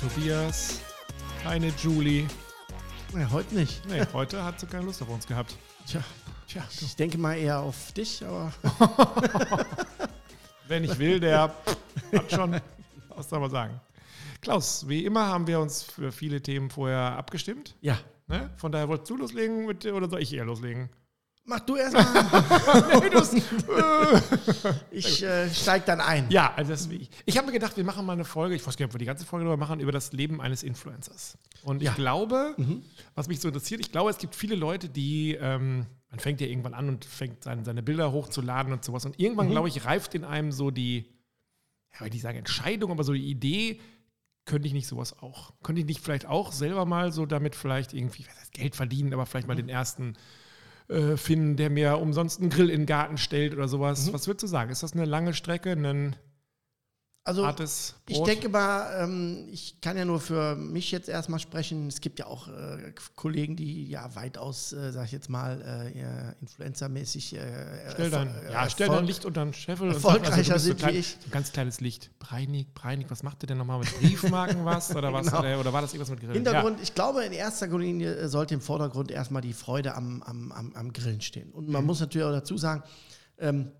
Tobias, keine Julie. Ja, heute nicht. Nee, heute hat sie keine Lust auf uns gehabt. Tja, Tja ich denke mal eher auf dich, aber. Wer nicht will, der hat schon. Was soll man sagen? Klaus, wie immer haben wir uns für viele Themen vorher abgestimmt. Ja. Ne? Von daher wolltest du loslegen mit, oder soll ich eher loslegen? Mach du erst mal. ich äh, steig dann ein. Ja, also das, ich, ich habe mir gedacht, wir machen mal eine Folge, ich weiß gar nicht, ob wir die ganze Folge darüber machen, über das Leben eines Influencers. Und Ja. ich glaube, Mhm. was mich so interessiert, ich glaube, es gibt viele Leute, die, ähm, man fängt ja irgendwann an und fängt seine, seine Bilder hochzuladen und sowas. Und irgendwann, Mhm. glaube ich, reift in einem so die, ja, ich sagen Entscheidung, aber so die Idee, könnte ich nicht sowas auch? Könnte ich nicht vielleicht auch selber mal so damit vielleicht irgendwie, was heißt Geld verdienen, aber vielleicht mal Mhm. den ersten äh, finden, der mir umsonst einen Grill in den Garten stellt oder sowas. Mhm. Was würdest du sagen? Ist das eine lange Strecke, ein Also, ich denke mal, ähm, ich kann ja nur für mich jetzt erstmal sprechen. Es gibt ja auch äh, Kollegen, die ja weitaus, äh, sag ich jetzt mal, äh, influencermäßig. Äh, Stell dein, erfol- ja, stell dein Licht unter den Scheffel. und erfolgreicher also, sind so klein, wie ich. So ein ganz kleines Licht. Breinig, Breinig, was macht ihr denn nochmal mit Briefmarken was? Oder was? Genau. Oder, oder war das irgendwas mit Grillen? Hintergrund, ich glaube, in erster Linie äh, sollte im Vordergrund erstmal die Freude am, am, am, am Grillen stehen. Und man muss natürlich auch dazu sagen, ähm,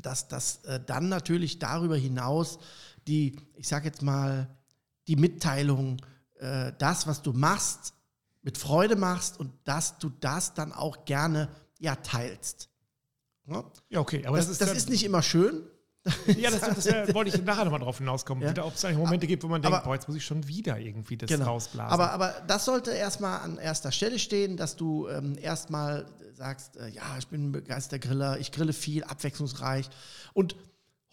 dass das äh, dann natürlich darüber hinaus die, ich sag jetzt mal, die Mitteilung, äh, das, was du machst, mit Freude machst und dass du das dann auch gerne ja, teilst. Ja? Ja, okay. Aber Das, das, das, ist, ist nicht immer schön. Ja, das, das, das wollte ich nachher nochmal drauf hinauskommen. Ja. Ob es eigentlich Momente gibt, wo man denkt, Aber- boah, jetzt muss ich schon wieder irgendwie das Genau. rausblasen. Aber, aber das sollte erstmal an erster Stelle stehen, dass du ähm, erstmal sagst, äh, ja, ich bin ein begeisterter Griller, ich grille viel, abwechslungsreich und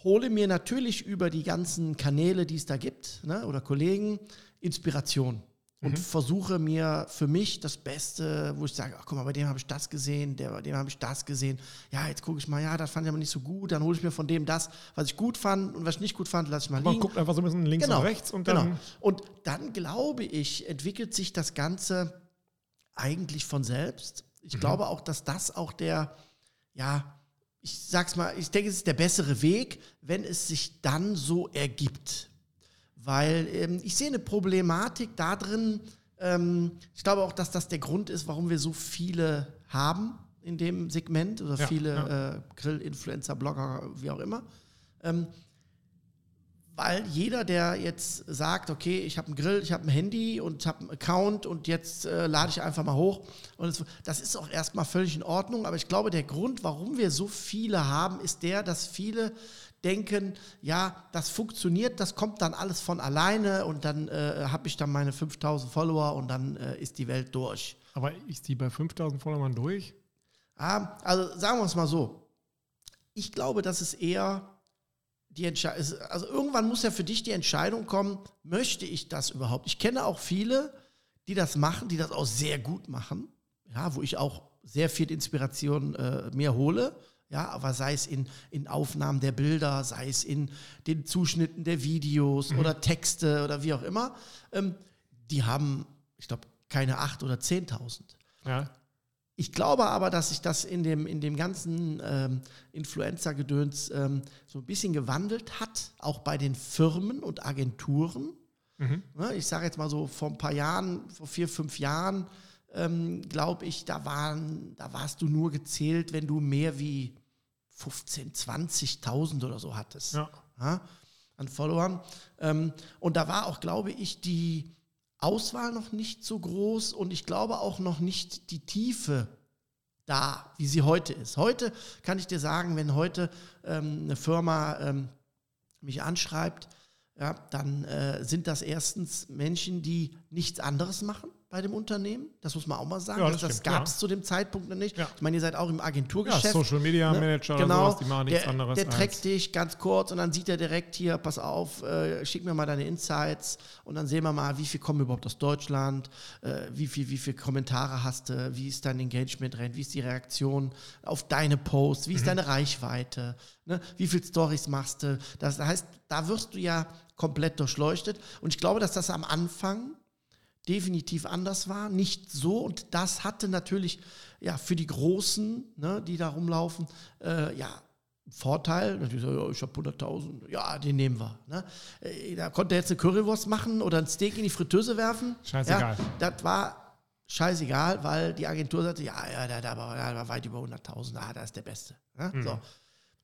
hole mir natürlich über die ganzen Kanäle, die es da gibt, ne, oder Kollegen, Inspiration. Und versuche mir für mich das Beste, wo ich sage, ach guck mal, bei dem habe ich das gesehen, der, bei dem habe ich das gesehen. Ja, jetzt gucke ich mal, ja, das fand ich aber nicht so gut. Dann hole ich mir von dem das, was ich gut fand und was ich nicht gut fand, lasse ich mal man liegen. guckt einfach so ein bisschen links Genau, und rechts und genau. dann. Und dann glaube ich, entwickelt sich das Ganze eigentlich von selbst. Ich Mhm. glaube auch, dass das auch der, ja, ich sag's mal, ich denke, es ist der bessere Weg, wenn es sich dann so ergibt. Weil ähm, ich sehe eine Problematik da drin. Ähm, ich glaube auch, dass das der Grund ist, warum wir so viele haben in dem Segment oder Ja, viele ja. Äh, Grill-Influencer, Blogger, wie auch immer. Ähm, weil jeder, der jetzt sagt, okay, ich habe einen Grill, ich habe ein Handy und habe einen Account und jetzt äh, lade ich einfach mal hoch. Und das ist auch erstmal völlig in Ordnung. Aber ich glaube, der Grund, warum wir so viele haben, ist der, dass viele denken, ja, das funktioniert, das kommt dann alles von alleine und dann äh, habe ich dann meine 5000 Follower und dann äh, ist die Welt durch. Aber ist die bei 5000 Followern durch? Ah, also sagen wir es mal so. Ich glaube, dass es eher die Entscheidung ist. Also irgendwann muss ja für dich die Entscheidung kommen, möchte ich das überhaupt? Ich kenne auch viele, die das machen, die das auch sehr gut machen. Ja, wo ich auch sehr viel Inspiration äh, mir hole. Ja, aber sei es in, in Aufnahmen der Bilder, sei es in den Zuschnitten der Videos oder Texte oder wie auch immer. Ähm, die haben, ich glaube, keine 8.000 oder 10.000. Ja. Ich glaube aber, dass sich das in dem, in dem ganzen ähm, Influencer-Gedöns ähm, so ein bisschen gewandelt hat, auch bei den Firmen und Agenturen. Mhm. Ne, ich sage jetzt mal so, vor ein paar Jahren, vor vier, fünf Jahren, ähm, glaube ich, da, waren, da warst du nur gezählt, wenn du mehr wie 15, 20.000 oder so hattest Ja. ja, an Followern. Ähm, und da war auch, glaube ich, die Auswahl noch nicht so groß und ich glaube auch noch nicht die Tiefe da, wie sie heute ist. Heute kann ich dir sagen, wenn heute ähm, eine Firma ähm, mich anschreibt, ja, dann äh, sind das erstens Menschen, die nichts anderes machen bei dem Unternehmen. Das muss man auch mal sagen. Ja, das das gab es ja. zu dem Zeitpunkt noch nicht. Ja. Ich meine, ihr seid auch im Ja, Agenturgeschäft. Social Media Ne? Manager genau, sowas, die machen nichts der, anderes. Der trägt dich ganz kurz und dann sieht er direkt hier, pass auf, äh, schick mir mal deine Insights und dann sehen wir mal, wie viel kommen überhaupt aus Deutschland, äh, wie viel, wie viel Kommentare hast du, wie ist dein Engagement drin, wie ist die Reaktion auf deine Posts, Mhm. wie ist deine Reichweite, ne? wie viele Stories machst du. Das heißt, da wirst du ja komplett durchleuchtet und ich glaube, dass das am Anfang definitiv anders war, nicht so und das hatte natürlich ja für die Großen, ne, die da rumlaufen, äh, ja Vorteil. Natürlich so, ja, ich habe 100.000, ja, den nehmen wir. Ne? Äh, Da konnte er jetzt eine Currywurst machen oder ein Steak in die Fritteuse werfen. Scheißegal. Ja, das war scheißegal, weil die Agentur sagte, ja, ja, der, war, weit über 100.000, ah, da ist der Beste. Ne? So.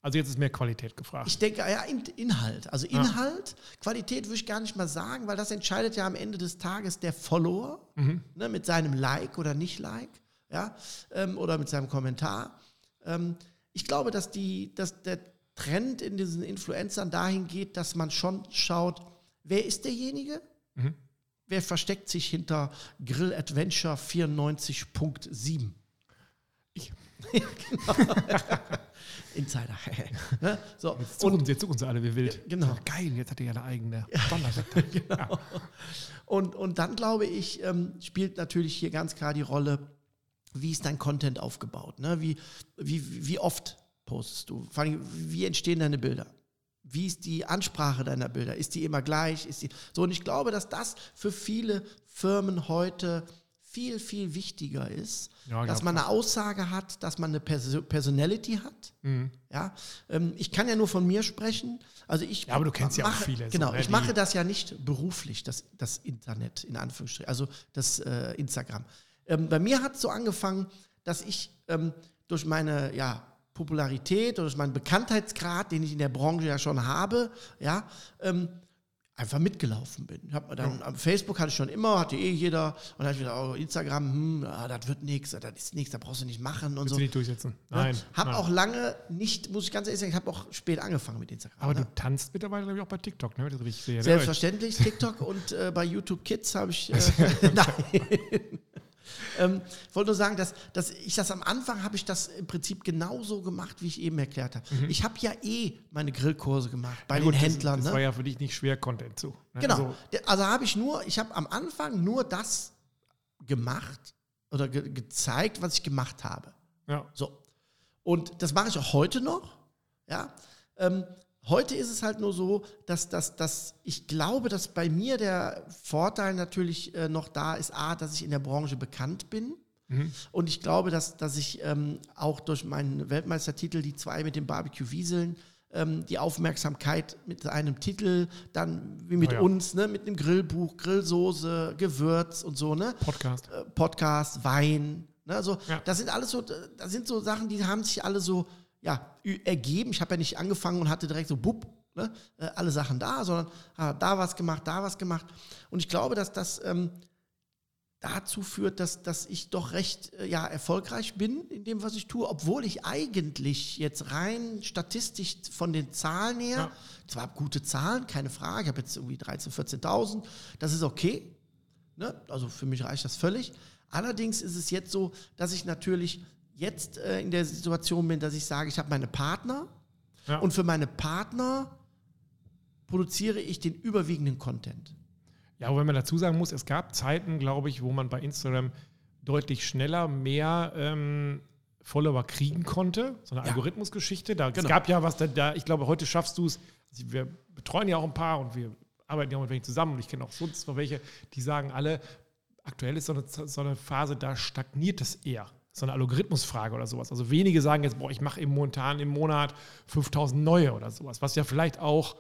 Also jetzt ist mehr Qualität gefragt. Ich denke, ja, In- Inhalt. Also Inhalt, Qualität würde ich gar nicht mal sagen, weil das entscheidet ja am Ende des Tages der Follower ne, mit seinem Like oder Nicht-Like ja, ähm, oder mit seinem Kommentar. Ähm, ich glaube, dass, die, dass der Trend in diesen Influencern dahin geht, dass man schon schaut, wer ist derjenige? Wer versteckt sich hinter Grill Adventure 94.7? Ich. Insider. ne? so. Jetzt suchen, sie, jetzt suchen sie alle wie wild. genau. Geil, jetzt hat er ja eine eigene genau. Und, und dann glaube ich, ähm, spielt natürlich hier ganz klar die Rolle, wie ist dein Content aufgebaut? Ne? Wie, wie, wie oft postest du? Vor allem, wie entstehen deine Bilder? Wie ist die Ansprache deiner Bilder? Ist die immer gleich? Ist die so? Und ich glaube, dass das für viele Firmen heute viel, viel wichtiger ist, Ja, dass man eine Aussage hat, dass man eine Perso Personality hat. Mhm. Ja, ähm, ich kann ja nur von mir sprechen. Also ich Ja, aber du kennst ja auch mache, viele so, Genau, ne, ich mache das ja nicht beruflich, das, das Internet in Anführungsstrichen, also das äh, Instagram. Ähm, bei mir hat es so angefangen, dass ich ähm, durch meine ja, Popularität oder durch meinen Bekanntheitsgrad, den ich in der Branche ja schon habe, ja, ähm, einfach mitgelaufen bin. Ich hab dann, am Facebook hatte ich schon immer, hatte eh jeder. Und dann habe ich gesagt, oh, Instagram, hm, ah, das wird nichts, das ist nichts, da brauchst du nicht machen und Willst so. du nicht durchsetzen? Ne? Nein. Hab nein. auch lange nicht, muss ich ganz ehrlich sagen, ich habe auch spät angefangen mit Instagram. Aber ne? du tanzt mittlerweile, glaube ich, auch bei TikTok, ne? sehe. ne? Selbstverständlich, TikTok und äh, bei YouTube Kids habe ich. Äh, nein. Ähm, ich wollte nur sagen, dass, dass ich das am Anfang habe ich das im Prinzip genauso gemacht, wie ich eben erklärt habe. Ich habe ja eh meine Grillkurse gemacht bei Mhm. Ja, den gut, Händlern. Das, das ne? war ja für dich nicht schwer, Content zu. Ne? Genau. Also, Also habe ich nur, ich habe am Anfang nur das gemacht oder ge gezeigt, was ich gemacht habe. ja. So. Und das mache ich auch heute noch. Ja. Ähm, heute ist es halt nur so, dass, dass, dass ich glaube, dass bei mir der Vorteil natürlich äh, noch da ist, A, dass ich in der Branche bekannt bin. Und ich glaube, dass, dass ich ähm, auch durch meinen Weltmeistertitel, die zwei mit dem Barbecue Wieseln, ähm, die Aufmerksamkeit mit einem Titel, dann wie mit Oh ja. uns, ne, mit einem Grillbuch, Grillsoße, Gewürz und so, ne? Podcast. äh, Podcast, Wein. Ne? Also, Ja. Das sind alles so, das sind so Sachen, die haben sich alle so ja, ergeben. Ich habe ja nicht angefangen und hatte direkt so bupp, ne? äh, alle Sachen da, sondern ah, da was gemacht, da was gemacht. Und ich glaube, dass das ähm, dazu führt, dass, dass ich doch recht äh, ja, erfolgreich bin in dem, was ich tue, obwohl ich eigentlich jetzt rein statistisch von den Zahlen her, Ja. zwar gute Zahlen, keine Frage, ich habe jetzt irgendwie 13.000, 14.000, das ist okay, Ne? Also für mich reicht das völlig. Allerdings ist es jetzt so, dass ich natürlich jetzt äh, in der Situation bin, dass ich sage, ich habe meine Partner Ja. und für meine Partner produziere ich den überwiegenden Content. Ja, wobei man dazu sagen muss, es gab Zeiten, glaube ich, wo man bei Instagram deutlich schneller mehr ähm, Follower kriegen konnte. So eine Ja. Algorithmusgeschichte. Da, Es Genau. gab ja was, da, da, ich glaube, heute schaffst du es. Wir betreuen ja auch ein paar und wir arbeiten ja auch mit welchen zusammen. Und ich kenne auch sonst noch welche, die sagen alle, aktuell ist so eine, so eine Phase, da stagniert es eher. So eine Algorithmusfrage oder sowas. Also wenige sagen jetzt, boah, ich mache im momentan im Monat 5000 neue oder sowas. Was ja vielleicht auch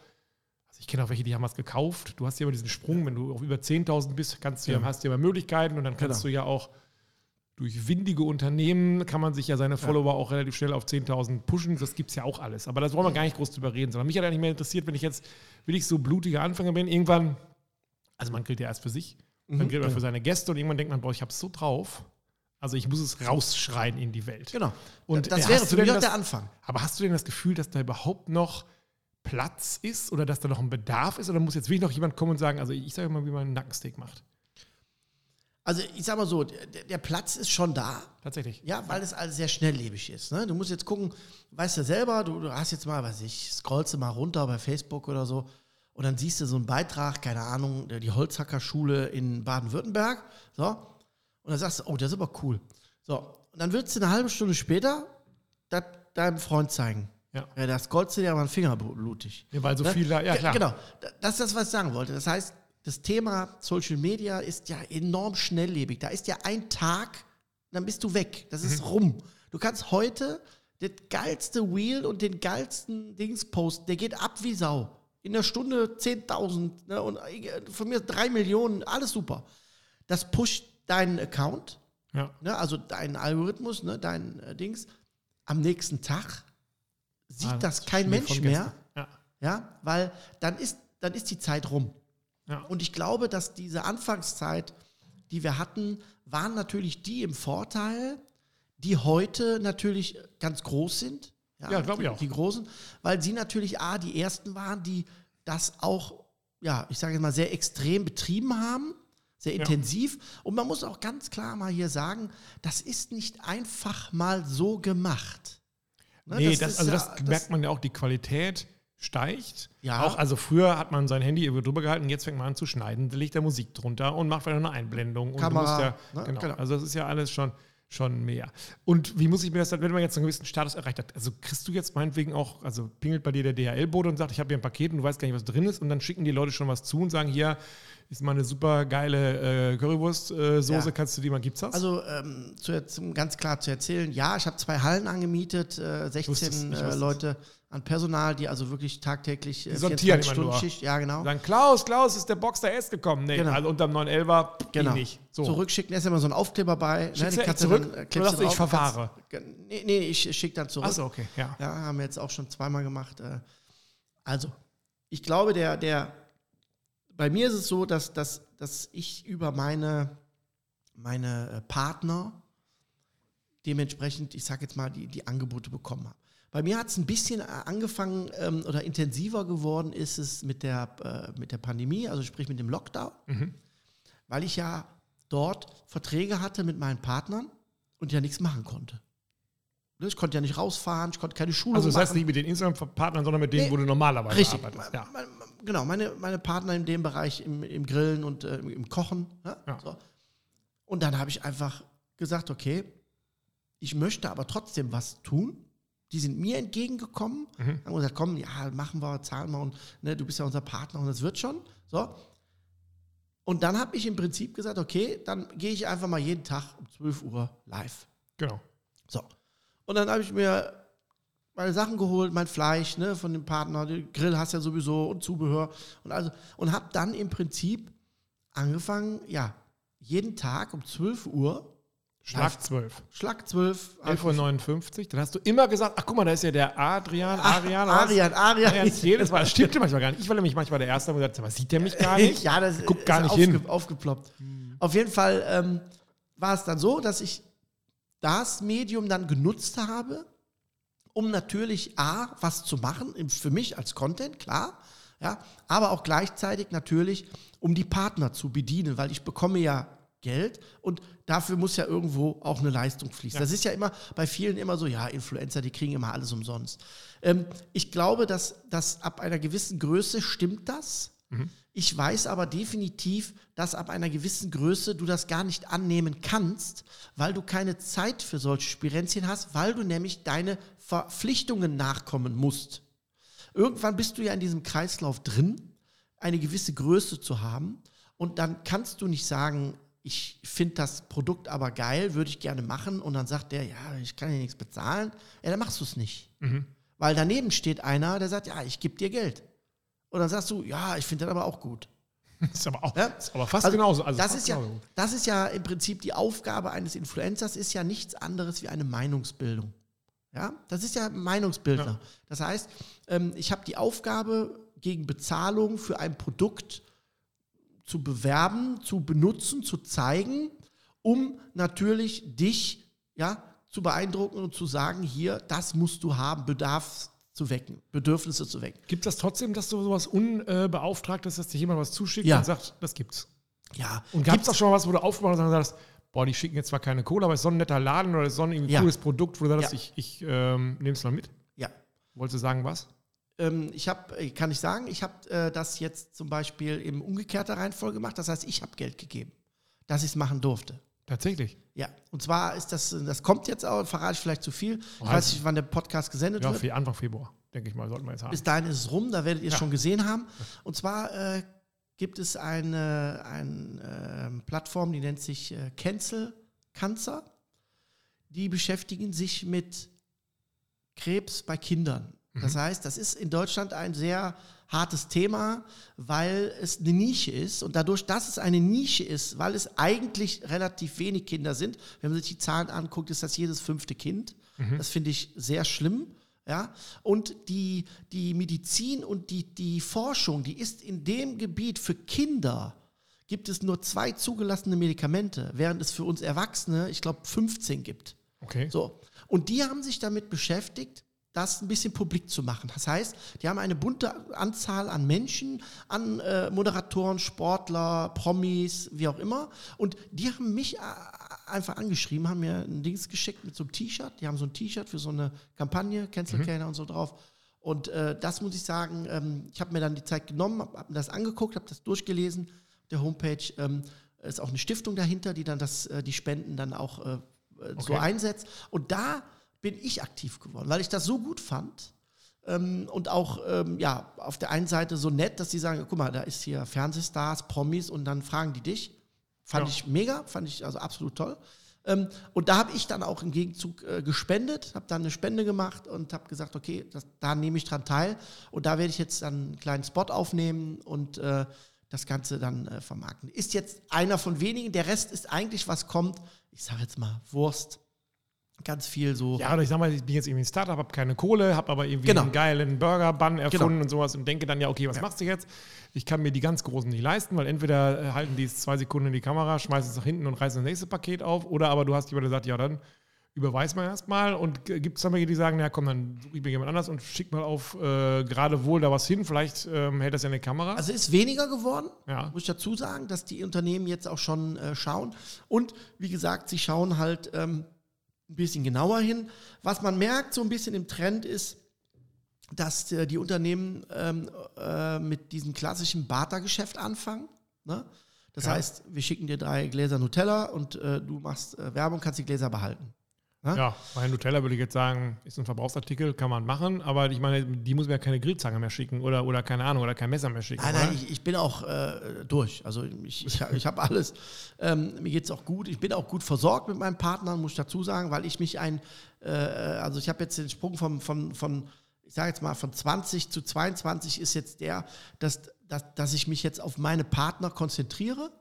also ich kenne auch welche, die haben was gekauft. Du hast ja immer diesen Sprung, wenn du auf über 10.000 bist, kannst du ja. Ja. hast du ja immer Möglichkeiten und dann kannst Genau. du ja auch durch windige Unternehmen kann man sich ja seine Follower auch relativ schnell auf 10.000 pushen. Das gibt es ja auch alles. Aber das wollen wir gar nicht groß drüber reden, sondern mich hat eigentlich mehr interessiert, wenn ich jetzt wirklich so blutiger Anfänger bin, irgendwann, also man grillt ja erst für sich, Mhm. dann grillt man für seine Gäste und irgendwann denkt man, boah, ich habe es so drauf. Also ich muss es rausschreien in die Welt. Genau. Und, das äh, wäre für mich das- der Anfang. Aber hast du denn das Gefühl, dass da überhaupt noch Platz ist oder dass da noch ein Bedarf ist? Oder muss jetzt wirklich noch jemand kommen und sagen, also ich sage mal, wie man einen Nackensteak macht? Also ich sag mal so, der, der Platz ist schon da. Tatsächlich. Ja, weil es alles sehr schnelllebig ist. Ne? Du musst jetzt gucken, weißt du selber, du, du hast jetzt mal, weiß ich, scrollst du mal runter bei Facebook oder so und dann siehst du so einen Beitrag, keine Ahnung, die Holzhackerschule in Baden-Württemberg. So. Und dann sagst du, oh, das ist aber cool. So. Und dann willst du eine halbe Stunde später das deinem Freund zeigen. Ja. Ja, das scrollst du dir aber einen Finger blutig. Ja, weil so Ne? viel da, ja klar. Genau, Da- das ist das, was ich sagen wollte. Das heißt, das Thema Social Media ist ja enorm schnelllebig. Da ist ja ein Tag, dann bist du weg. Das Mhm. ist rum. Du kannst heute das geilste Wheel und den geilsten Dings posten. Der geht ab wie Sau. In der Stunde 10.000 ne, und äh, von mir 3 Millionen, alles super. Das pusht deinen Account, Ja. ne, also deinen Algorithmus, ne, dein äh, Dings. Am nächsten Tag sieht Ah, das kein Spiel Mensch mehr. Ja. Ja, weil dann ist, dann ist die Zeit rum. Ja. Und ich glaube, dass diese Anfangszeit, die wir hatten, waren natürlich die im Vorteil, die heute natürlich ganz groß sind. Ja, glaub ich die, auch. Die Großen, weil sie natürlich A, die ersten waren, die das auch, ja, ich sage jetzt mal, sehr extrem betrieben haben, sehr Ja. intensiv. Und man muss auch ganz klar mal hier sagen, das ist nicht einfach mal so gemacht. Ne, Nee, das, ist also ja- das, merkt man ja auch, die Qualität steigt. Ja. Auch, also früher hat man sein Handy über drüber gehalten, jetzt fängt man an zu schneiden, legt er Musik drunter und macht vielleicht noch eine Einblendung. Und du Kamera, musst ja, ne? genau. Genau. Also das ist ja alles schon, schon mehr. Und wie muss ich mir das dann, wenn man jetzt einen gewissen Status erreicht hat, also kriegst du jetzt meinetwegen auch, also pingelt bei dir der DHL-Bote und sagt, ich habe hier ein Paket und du weißt gar nicht, was drin ist und dann schicken die Leute schon was zu und sagen, hier ist mal eine super geile äh, Currywurst-Soße, Ja. kannst du die mal, gibt's das? Also ähm, zu, ganz klar zu erzählen, ja, ich habe zwei Hallen angemietet, äh, wusste es, 16 ich äh. Leute an Personal, die also wirklich tagtäglich äh, sortieren nur. Schicht, ja genau. sagen, Klaus, Klaus, ist der Boxer S gekommen? Nee, Genau. also unterm 911er Genau. nicht. So. Zurückschicken, ist immer so ein Aufkleber bei. Schickst die kannst zurück? Dann, äh, du, ich kannst- Nee, nee, ich schicke dann zurück. Achso, okay, ja. Ja, haben wir jetzt auch schon zweimal gemacht. äh. Also, ich glaube, der, der, bei mir ist es so, dass, dass, dass ich über meine, meine äh, Partner dementsprechend, ich sage jetzt mal, die, die Angebote bekommen habe. Bei mir hat es ein bisschen äh, angefangen ähm, oder intensiver geworden ist es mit der, äh, mit der Pandemie, also sprich mit dem Lockdown, Mhm. weil ich ja dort Verträge hatte mit meinen Partnern und ja nichts machen konnte. Ne, Ich konnte ja nicht rausfahren, ich konnte keine Schule Also das machen. heißt nicht mit den Instagram-Partnern, sondern mit denen, Nee, wo du normalerweise Richtig. arbeitest. Ja. Genau, meine, meine Partner in dem Bereich, im, im Grillen und äh, im Kochen. Ne? Ja. So. Und dann habe ich einfach gesagt, okay, ich möchte aber trotzdem was tun. Die sind mir entgegengekommen, Mhm. haben gesagt, komm, ja, machen wir, zahlen wir und ne, du bist ja unser Partner und das wird schon. So. Und dann habe ich im Prinzip gesagt, okay, dann gehe ich einfach mal jeden Tag um 12 Uhr live. Genau. So. Und dann habe ich mir meine Sachen geholt, mein Fleisch ne, von dem Partner, den Grill hast ja sowieso und Zubehör und also und habe dann im Prinzip angefangen, ja, jeden Tag um 12 Uhr, Schlag 12. Schlag 12, 11.59 Uhr. Dann hast du immer gesagt, ach guck mal, da ist ja der Adrian, Ach, Arian. was? Arian, Arian. Arian jedes Mal. Das stimmte manchmal gar nicht. Ich war nämlich manchmal der Erste, der gesagt hat, sieht der mich gar nicht? ja, das Guckt gar ist nicht aufge hin. aufgeploppt. Auf jeden Fall ähm, war es dann so, dass ich das Medium dann genutzt habe, um natürlich A, was zu machen, für mich als Content, klar, ja, aber auch gleichzeitig natürlich, um die Partner zu bedienen, weil ich bekomme ja Geld und dafür muss ja irgendwo auch eine Leistung fließen. Ja. Das ist ja immer bei vielen immer so, ja, Influencer, die kriegen immer alles umsonst. Ähm, ich glaube, dass, dass ab einer gewissen Größe stimmt das. Ich weiß aber definitiv, dass ab einer gewissen Größe du das gar nicht annehmen kannst, weil du keine Zeit für solche Spirenzchen hast, weil du nämlich deine Verpflichtungen nachkommen musst. Irgendwann bist du ja in diesem Kreislauf drin, eine gewisse Größe zu haben und dann kannst du nicht sagen, ich finde das Produkt aber geil, würde ich gerne machen und dann sagt der, ja, ich kann dir nichts bezahlen, ja, dann machst du es nicht. Mhm. Weil daneben steht einer, der sagt, ja, ich gebe dir Geld. Und dann sagst du, ja, ich finde das aber auch gut. Das ist aber, auch, Ja? ist aber fast Also, genauso. Also das, fast ist ja, das ist ja im Prinzip die Aufgabe eines Influencers, ist ja nichts anderes wie eine Meinungsbildung. Ja, das ist ja Meinungsbildner. Ja. Das heißt, ähm, ich habe die Aufgabe, gegen Bezahlung für ein Produkt zu bewerben, zu benutzen, zu zeigen, um natürlich dich ja, zu beeindrucken und zu sagen, hier, das musst du haben, Bedarf zu wecken, Bedürfnisse zu wecken. Gibt es das trotzdem, dass du sowas Unbeauftragtes, dass dir jemand was zuschickt Ja. und sagt, das gibt's? Ja, Und gab es auch schon mal was, wo du aufgemacht hast und sagst, boah, die schicken jetzt zwar keine Kohle, aber es ist so ein netter Laden oder es ist so ein Ja. cooles Produkt, wo du sagst, Ja. ich, ich ähm, nehme es mal mit. ja. Wolltest du sagen, was? Ähm, ich habe, kann ich sagen, ich habe äh, das jetzt zum Beispiel in umgekehrter Reihenfolge gemacht. Das heißt, ich habe Geld gegeben, dass ich es machen durfte. Tatsächlich. Ja, und zwar ist das, das kommt jetzt auch, verrate ich vielleicht zu viel. Ich Oh, weiß nicht, wann der Podcast gesendet Ja, wird. Anfang Februar, denke ich mal, sollten wir jetzt haben. Bis dahin ist es rum, da werdet ihr es Ja. schon gesehen haben. Und zwar äh, gibt es eine, eine ähm, Plattform, die nennt sich äh, Cancel Cancer. Die beschäftigen sich mit Krebs bei Kindern. Das heißt, das ist in Deutschland ein sehr hartes Thema, weil es eine Nische ist. Und dadurch, dass es eine Nische ist, weil es eigentlich relativ wenig Kinder sind, wenn man sich die Zahlen anguckt, ist das jedes fünfte Kind. Das finde ich sehr schlimm. Ja? Und die, die Medizin und die, die Forschung, die ist in dem Gebiet für Kinder, gibt es nur zwei zugelassene Medikamente, während es für uns Erwachsene, ich glaube, 15 gibt. Okay. So. Und die haben sich damit beschäftigt, das ein bisschen publik zu machen. Das heißt, die haben eine bunte Anzahl an Menschen, an äh, Moderatoren, Sportler, Promis, wie auch immer. Und die haben mich äh, einfach angeschrieben, haben mir ein Dings geschickt mit so einem T-Shirt. Die haben so ein T-Shirt für so eine Kampagne, Cancel Canner und so drauf. Und äh, das muss ich sagen, ähm, ich habe mir dann die Zeit genommen, habe hab mir das angeguckt, habe das durchgelesen. Der Homepage ähm, ist auch eine Stiftung dahinter, die dann das, äh, die Spenden dann auch äh, so Okay. einsetzt. Und da bin ich aktiv geworden, weil ich das so gut fand. Ähm, und auch, ähm, ja, auf der einen Seite so nett, dass sie sagen, guck mal, da ist hier Fernsehstars, Promis und dann fragen die dich. Fand Ja. ich mega, fand ich also absolut toll. Ähm, und da habe ich dann auch im Gegenzug äh, gespendet, habe dann eine Spende gemacht und habe gesagt, okay, das, da nehme ich dran teil. Und da werde ich jetzt dann einen kleinen Spot aufnehmen und äh, das Ganze dann äh, vermarkten. Ist jetzt einer von wenigen, der Rest ist eigentlich, was kommt, ich sage jetzt mal Wurst, ganz viel so. Ja, oder ich sag mal, ich bin jetzt irgendwie ein Startup, habe keine Kohle, habe aber irgendwie Genau. einen geilen Burger-Bun erfunden Genau. und sowas und denke dann ja, okay, was machst du jetzt? Ich kann mir die ganz großen nicht leisten, weil entweder äh, halten die es zwei Sekunden in die Kamera, schmeißen es nach hinten und reißen das nächste Paket auf, oder aber du hast jemanden, der sagt, ja, dann überweis mal erstmal und gibt es dann welche, die sagen, ja komm, dann suche ich mir jemand anders und schick mal auf äh, gerade wohl da was hin, vielleicht ähm, hält das ja eine Kamera. Also ist weniger geworden, Ja. muss ich dazu sagen, dass die Unternehmen jetzt auch schon äh, schauen. Und wie gesagt, sie schauen halt ähm, ein bisschen genauer hin. Was man merkt, so ein bisschen im Trend ist, dass äh, die Unternehmen ähm, äh, mit diesem klassischen Barter-Geschäft anfangen. Ne? Das Ja. heißt, wir schicken dir drei Gläser Nutella und äh, du machst äh, Werbung, kannst die Gläser behalten. Ne? Ja, bei Nutella würde ich jetzt sagen, ist ein Verbrauchsartikel, kann man machen, aber ich meine, die muss mir ja keine Grillzange mehr schicken oder, oder keine Ahnung, oder kein Messer mehr schicken. Nein, nein, ich, ich bin auch äh, durch. Also ich, ich, ich habe alles. Ähm, mir geht es auch gut. Ich bin auch gut versorgt mit meinem Partner, muss ich dazu sagen, weil ich mich ein, äh, also ich habe jetzt den Sprung vom, von, von ich sage jetzt mal, von 20 zu 22 ist jetzt der, dass, dass, dass ich mich jetzt auf meine Partner konzentriere.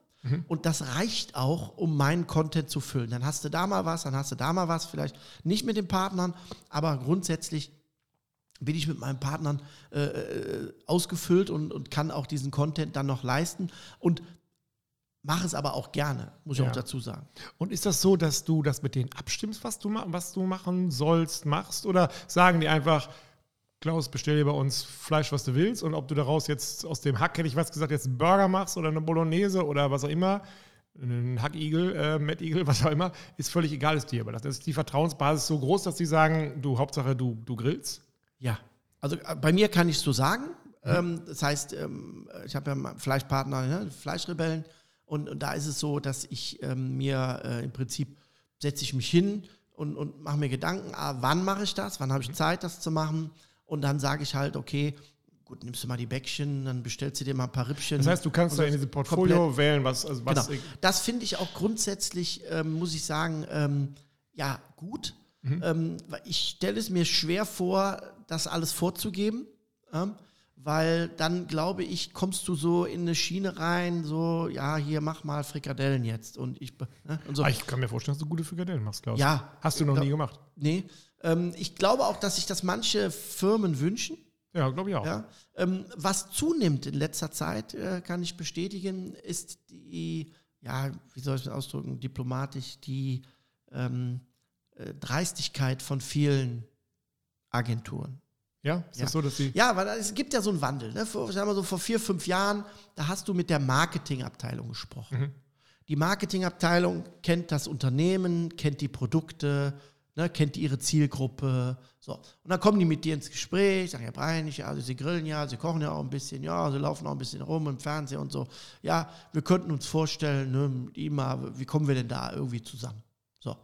Und das reicht auch, um meinen Content zu füllen. Dann hast du da mal was, dann hast du da mal was, vielleicht nicht mit den Partnern, aber grundsätzlich bin ich mit meinen Partnern äh, äh, ausgefüllt und, und kann auch diesen Content dann noch leisten und mache es aber auch gerne, muss ich Ja. auch dazu sagen. Und ist das so, dass du das mit denen abstimmst, was du, was du machen sollst, machst? Oder sagen die einfach, Klaus, bestell dir bei uns Fleisch, was du willst? Und ob du daraus jetzt aus dem Hack, hätte ich was gesagt, jetzt einen Burger machst oder eine Bolognese oder was auch immer, einen Hackigel, äh, Mettigel, was auch immer, ist völlig egal, ist dir. Aber das ist die Vertrauensbasis so groß, dass die sagen, du, Hauptsache, du, du grillst. Ja, also äh, bei mir kann ich es so sagen. Ähm, das heißt, ähm, ich habe ja Fleischpartner, ne, Fleischrebellen, und, und da ist es so, dass ich ähm, mir äh, im Prinzip setze ich mich hin und, und mache mir Gedanken, ah, wann mache ich das, wann habe ich Zeit, das zu machen. Und dann sage ich halt, okay, gut, nimmst du mal die Bäckchen, dann bestellst du dir mal ein paar Rippchen. Das heißt, du kannst da in diesem Portfolio wählen, was, also was Genau. Das finde ich auch grundsätzlich, ähm, muss ich sagen, ähm, ja, gut. Ähm, weil ich stelle es mir schwer vor, das alles vorzugeben, ähm, weil dann glaube ich, kommst du so in eine Schiene rein, so, ja, hier mach mal Frikadellen jetzt und ich, ne, und so. Ah, ich kann mir vorstellen, dass du gute Frikadellen machst, Klaus. Ja. Hast du noch Ja. nie gemacht? Nee, ähm, ich glaube auch, dass sich das manche Firmen wünschen. Ja, glaube ich auch. Ja. Ähm, was zunimmt in letzter Zeit, äh, kann ich bestätigen, ist die, ja, wie soll ich das ausdrücken, diplomatisch, die ähm, äh, Dreistigkeit von vielen Agenturen. Ja? Ist Ja. das so, dass sie. Ja, weil es gibt ja so einen Wandel. Ne? Vor, sagen wir so, vor vier, fünf Jahren, da hast du mit der Marketingabteilung gesprochen. Die Marketingabteilung kennt das Unternehmen, kennt die Produkte, ne, kennt ihre Zielgruppe. So. Und dann kommen die mit dir ins Gespräch, sagen, ja, Brian, ich, also sie grillen ja, sie kochen ja auch ein bisschen, ja, sie laufen auch ein bisschen rum im Fernsehen und so. Ja, wir könnten uns vorstellen, ne, mit ihm mal, wie kommen wir denn da irgendwie zusammen? So.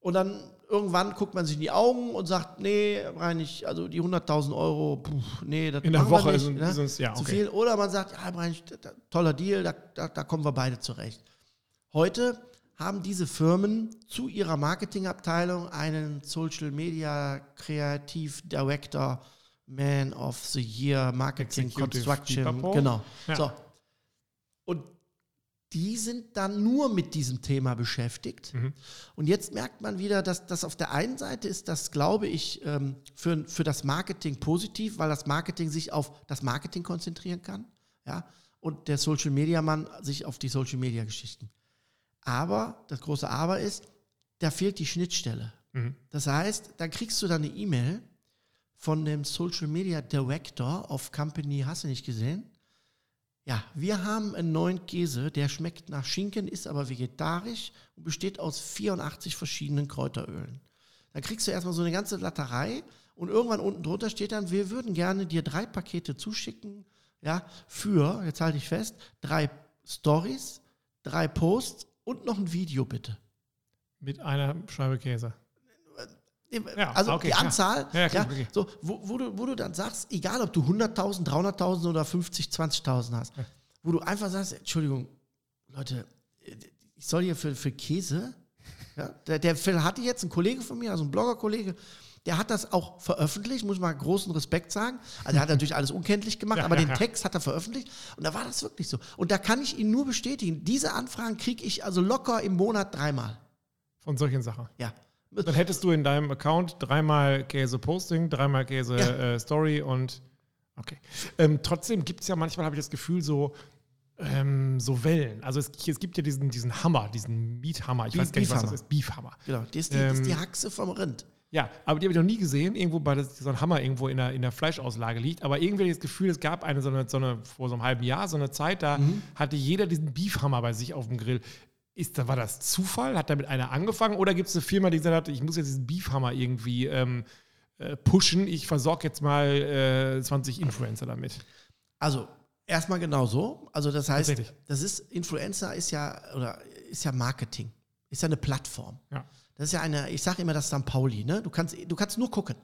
Und dann irgendwann guckt man sich in die Augen und sagt, nee, Brian, ich, also die 100.000 Euro, puh, nee, das In der Woche nicht, ist- ne? uns- ja, zu okay. viel. Oder man sagt, ja, Brian, toller Deal, da, da, da kommen wir beide zurecht. Heute haben diese Firmen zu ihrer Marketingabteilung einen Social Media Creative Director, Man of the Year, Marketing Executive Construction. Genau. Ja. So. Und die sind dann nur mit diesem Thema beschäftigt. Mhm. Und jetzt merkt man wieder, dass das auf der einen Seite ist das, glaube ich, ähm, für, für das Marketing positiv, weil das Marketing sich auf das Marketing konzentrieren kann. Ja? Und der Social Media Mann sich auf die Social Media Geschichten. Aber das große Aber ist, da fehlt die Schnittstelle. Mhm. Das heißt, dann kriegst du dann eine E-Mail von dem Social Media Director of Company, hast du nicht gesehen? Ja, wir haben einen neuen Käse, der schmeckt nach Schinken, ist aber vegetarisch und besteht aus 84 verschiedenen Kräuterölen. Dann kriegst du erstmal so eine ganze Latterei und irgendwann unten drunter steht dann, wir würden gerne dir drei Pakete zuschicken, ja, für, jetzt halte ich fest, drei Stories, drei Posts und noch ein Video bitte. Mit einer Scheibe Käse. Ja, also okay, die. Anzahl, Ja, ja, klar, okay. so, wo, wo, du, wo du dann sagst, egal ob du 100.000, 300.000 oder 50, 20.000 hast, wo du einfach sagst, Entschuldigung, Leute, ich soll hier für, für Käse, ja, der, der Phil hatte jetzt ein Kollege von mir, also ein Blogger-Kollege, der hat das auch veröffentlicht, muss ich mal großen Respekt sagen. Also er hat natürlich alles unkenntlich gemacht, Ja, aber ja, den. Text hat er veröffentlicht und da war das wirklich so. Und da kann ich ihn nur bestätigen, diese Anfragen kriege ich also locker im Monat dreimal. Von solchen Sachen. Ja. Dann hättest du in deinem Account dreimal Käse Posting, dreimal Käse Ja. äh, Story und okay. Ähm, trotzdem gibt es ja manchmal, habe ich das Gefühl, so, ähm, so Wellen. Also es, es gibt ja diesen, diesen Hammer, diesen Miethammer. Ich Beef- weiß gar nicht, was das ist. Beefhammer. Genau, das ist die, das ist die Ähm, Haxe vom Rind. Ja, aber die habe ich noch nie gesehen, irgendwo bei das, so ein Hammer irgendwo in der, in der Fleischauslage liegt. Aber irgendwie habe ich das Gefühl, es gab eine so eine, so eine vor so einem halben Jahr, so eine Zeit, da Mhm. hatte jeder diesen Beefhammer bei sich auf dem Grill. Ist, war das Zufall? Hat damit einer angefangen? Oder gibt es eine Firma, die gesagt hat, ich muss jetzt diesen Beefhammer irgendwie ähm, äh, pushen, ich versorge jetzt mal äh, 20 Influencer damit? Also, erstmal genau so. Also, das heißt, das ist, Influencer ist ja, oder ist ja Marketing. Ist ja eine Plattform. Ja. Das ist ja eine, ich sage immer, das ist St. Pauli, ne? Du kannst, du kannst nur gucken.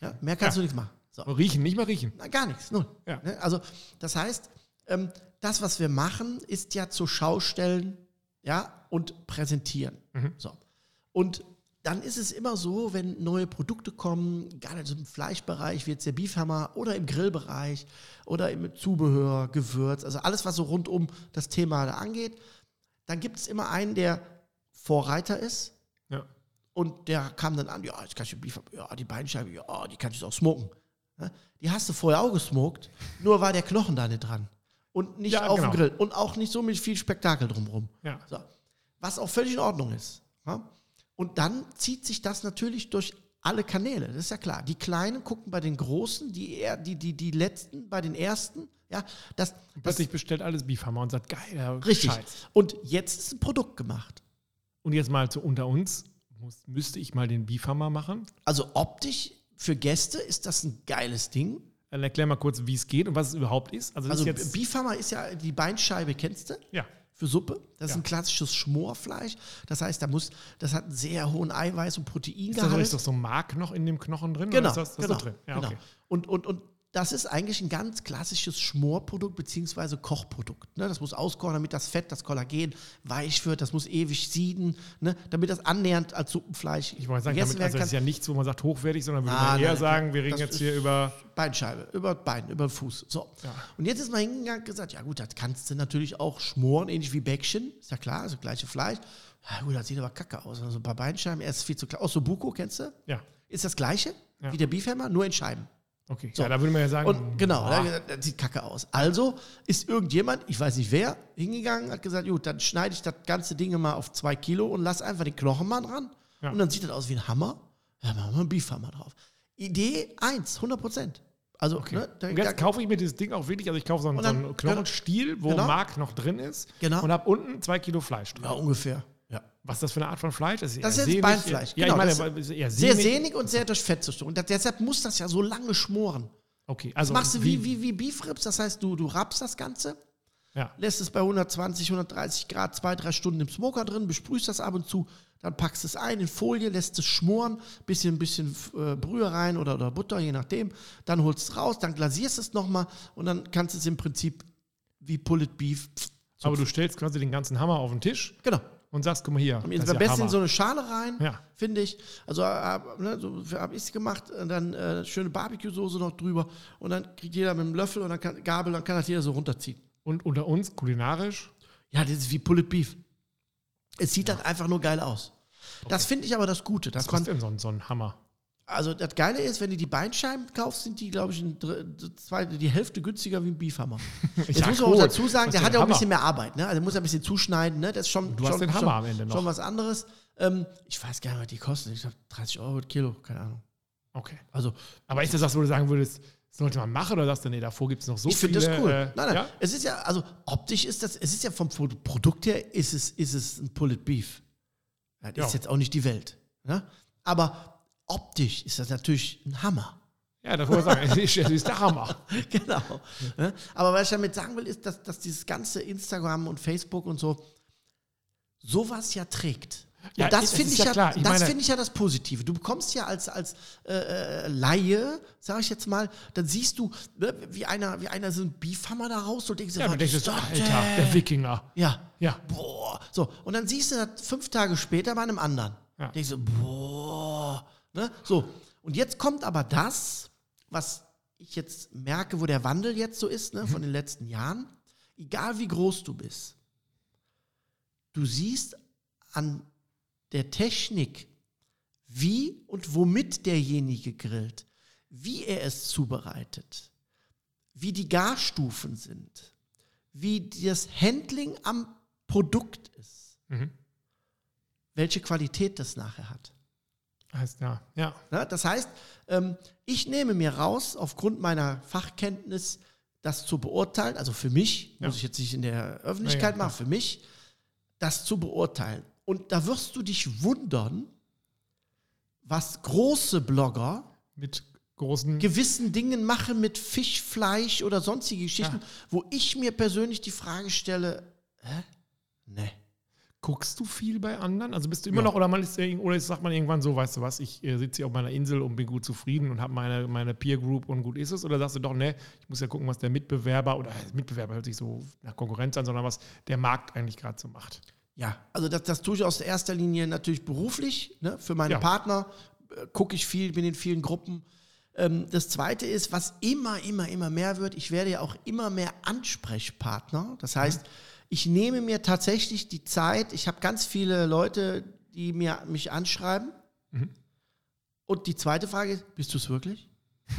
Ja? Mehr kannst Ja. du nicht machen. So. Riechen, nicht mal riechen. Na, gar nichts, null. Ja. Ne? Also, das heißt, ähm, das, was wir machen, ist ja zur Schaustellen ja, und präsentieren. Mhm. So. Und dann ist es immer so, wenn neue Produkte kommen, gerade im Fleischbereich, wie jetzt der Beefhammer oder im Grillbereich oder im Zubehör, Gewürz, also alles, was so rund um das Thema da angeht, dann gibt es immer einen, der Vorreiter ist. Und der kam dann an, ja, jetzt kann ich Beef, ja, die Beinscheibe, ja, die kann ich auch smoken. Die hast du vorher auch gesmoked, nur war der Knochen da nicht dran. Und nicht Ja, auf genau. dem Grill. Und auch nicht so mit viel Spektakel drumherum. Ja. So. Was auch völlig in Ordnung ist. Und dann zieht sich das natürlich durch alle Kanäle, das ist ja klar. Die Kleinen gucken bei den Großen, die, eher, die, die, die Letzten bei den Ersten. Ja, das, das Plötzlich bestellt alles Beefhammer und sagt, geil, richtig. Scheiß. Und jetzt ist ein Produkt gemacht. Und jetzt mal zu unter uns, muss, müsste ich mal den Beefhammer machen? Also optisch für Gäste ist das ein geiles Ding. Dann erklär mal kurz, wie es geht und was es überhaupt ist. Also, Also ist Beefhammer ist ja die Beinscheibe, kennst du? ja, Für Suppe. Das ist Ja. ein klassisches Schmorfleisch. Das heißt, da muss, das hat einen sehr hohen Eiweiß- und ist Proteingehalt. ist doch so ein Mark noch in dem Knochen drin? Genau, Oder ist das, das genau, drin? Ja, genau. okay. Und, und, und das ist eigentlich ein ganz klassisches Schmorprodukt beziehungsweise Kochprodukt. Ne? Das muss auskochen, damit das Fett, das Kollagen weich wird. Das muss ewig sieden, ne? damit das annähernd als Suppenfleisch Ich wollte sagen, damit, also das ist ja nichts, wo man sagt hochwertig, sondern würde Ah, man eher nein, sagen, wir reden jetzt hier über. Beinscheibe, über Bein, über Fuß. So. Ja. Und jetzt ist man hingegangen und gesagt, ja gut, das kannst du natürlich auch schmoren, ähnlich wie Bäckchen. Ist ja klar, also gleiche Fleisch. Ja gut, das sieht aber kacke aus. Also ein paar Beinscheiben, er ist viel zu klein. Ossobuco, kennst du? Ja, Ist das gleiche Ja. wie der Beefhammer, nur in Scheiben. Okay. So. Ja, da würde man ja sagen. Und genau, da gesagt, das sieht kacke aus. Also ist irgendjemand, ich weiß nicht wer, hingegangen, hat gesagt, gut, dann schneide ich das ganze Ding mal auf zwei Kilo und lass einfach den Knochen mal dran. Ja. Und dann sieht das aus wie ein Hammer. Ja, machen wir einen Beefhammer drauf. Idee 1, 100 Prozent. Also, ne, da, Und da, jetzt kaufe ich mir dieses Ding auch wirklich, also ich kaufe so einen, Und so dann- einen Knochenstiel, wo Genau. Mark noch drin ist Genau. und habe unten zwei Kilo Fleisch drin. ja, ungefähr. Ja. Was ist das für eine Art von Fleisch? Das ist, Das ist jetzt Beinfleisch, Ja, genau, ich meine, das- Sehr sehnig. sehnig und sehr durch Fett zu stoßen. Und das, deshalb muss das ja so lange schmoren. Okay, Das also machst du wie, wie, wie Beef Ribs, das heißt, du, du rappst das Ganze, Ja, lässt es bei 120, 130 Grad zwei, drei Stunden im Smoker drin, besprühst das ab und zu, dann packst es ein in Folie, lässt es schmoren, bisschen, bisschen äh, Brühe rein oder, oder Butter, je nachdem. Dann holst es raus, dann glasierst es nochmal und dann kannst du es im Prinzip wie Pulled Beef. aber du stellst quasi den ganzen Hammer auf den Tisch Genau. Und sagst, guck mal hier. Am das ja besten in so eine Schale rein, Ja. finde ich. Also äh, ne, so habe ich es gemacht. Und dann äh, schöne Barbecue-Soße noch drüber. Und dann kriegt jeder mit einem Löffel und dann kann, Gabel, dann kann das jeder so runterziehen. Und unter uns, kulinarisch, Ja, das ist wie Pulled Beef. Es sieht dann einfach nur geil aus. Das finde ich aber das Gute. was Dass man, kostet denn so ein, so ein Hammer? Also das Geile ist, wenn du die Beinscheiben kaufst, sind die, glaube ich, zwei, die Hälfte günstiger wie ein Beefhammer. Jetzt Ja, muss man auch cool. dazu sagen, der hat ja auch ein bisschen mehr Arbeit. Ne? Also muss er ein bisschen zuschneiden. Ne? Das ist schon, Du hast schon, den Hammer schon, am Ende noch. schon was anderes. Ähm, ich weiß gar nicht, was die kosten. Ich glaube 30 Euro das Kilo, keine Ahnung. Okay. Also Aber ist das das, wo du sagen würdest, sollte man machen oder sagst du, nee, davor gibt es noch so ich viele? finde das cool. äh, nein, nein. Ja? Es ist ja, also optisch ist das, es ist ja vom Pro- Produkt her, ist es, ist es ein Pulled Beef. Das Ja. ist jetzt auch nicht die Welt. Ne? Aber optisch ist das natürlich ein Hammer. ja, das wollte ich sagen. Es ist, es ist der Hammer. genau. Aber was ich damit sagen will, ist, dass, dass dieses ganze Instagram und Facebook und so sowas ja trägt. Ja, und das finde ich ja ja, klar. Ich das finde ich ja das Positive. Du bekommst ja als, als äh, äh, Laie, sage ich jetzt mal, dann siehst du, ne, wie einer, wie einer so ein Beefhammer da raus und denkst, Ja, du denkst, Alter, der Wikinger. Ja. Ja. Boah. So, und dann siehst du das fünf Tage später bei einem anderen. Ja. Denkst du, boah. Ne? So, und jetzt kommt aber das, was ich jetzt merke, wo der Wandel jetzt so ist, ne, von den letzten Jahren. Egal wie groß du bist, du siehst an der Technik, wie und womit derjenige grillt, wie er es zubereitet, wie die Garstufen sind, wie das Handling am Produkt ist, Mhm. welche Qualität das nachher hat. Heißt ja. Ja. Ne? Das heißt, ähm, ich nehme mir raus, aufgrund meiner Fachkenntnis, das zu beurteilen, also für mich, Ja. muss ich jetzt nicht in der Öffentlichkeit Ja, machen, für mich, das zu beurteilen. Und da wirst du dich wundern, was große Blogger Mit großen. gewissen Dingen machen mit Fisch, Fleisch oder sonstige Geschichten, Ja. wo ich mir persönlich die Frage stelle, hä? Nee. Guckst du viel bei anderen? Also bist du immer Ja. noch, oder, man ist, oder sagt man irgendwann so, weißt du was, ich äh, sitze hier auf meiner Insel und bin gut zufrieden und habe meine, meine Peer Group und gut ist es? Oder sagst du doch, ne, ich muss ja gucken, was der Mitbewerber, oder äh, Mitbewerber hört sich so nach Konkurrenz an, sondern was der Markt eigentlich gerade so macht? Ja, also das, das tue ich aus erster Linie natürlich beruflich. Ne? Für meine Ja. Partner äh, gucke ich viel, bin in vielen Gruppen. Ähm, das Zweite ist, was immer, immer, immer mehr wird, ich werde ja auch immer mehr Ansprechpartner. Das heißt, ich nehme mir tatsächlich die Zeit, ich habe ganz viele Leute, die mir, mich anschreiben. Mhm. Und die zweite Frage ist, bist du es wirklich?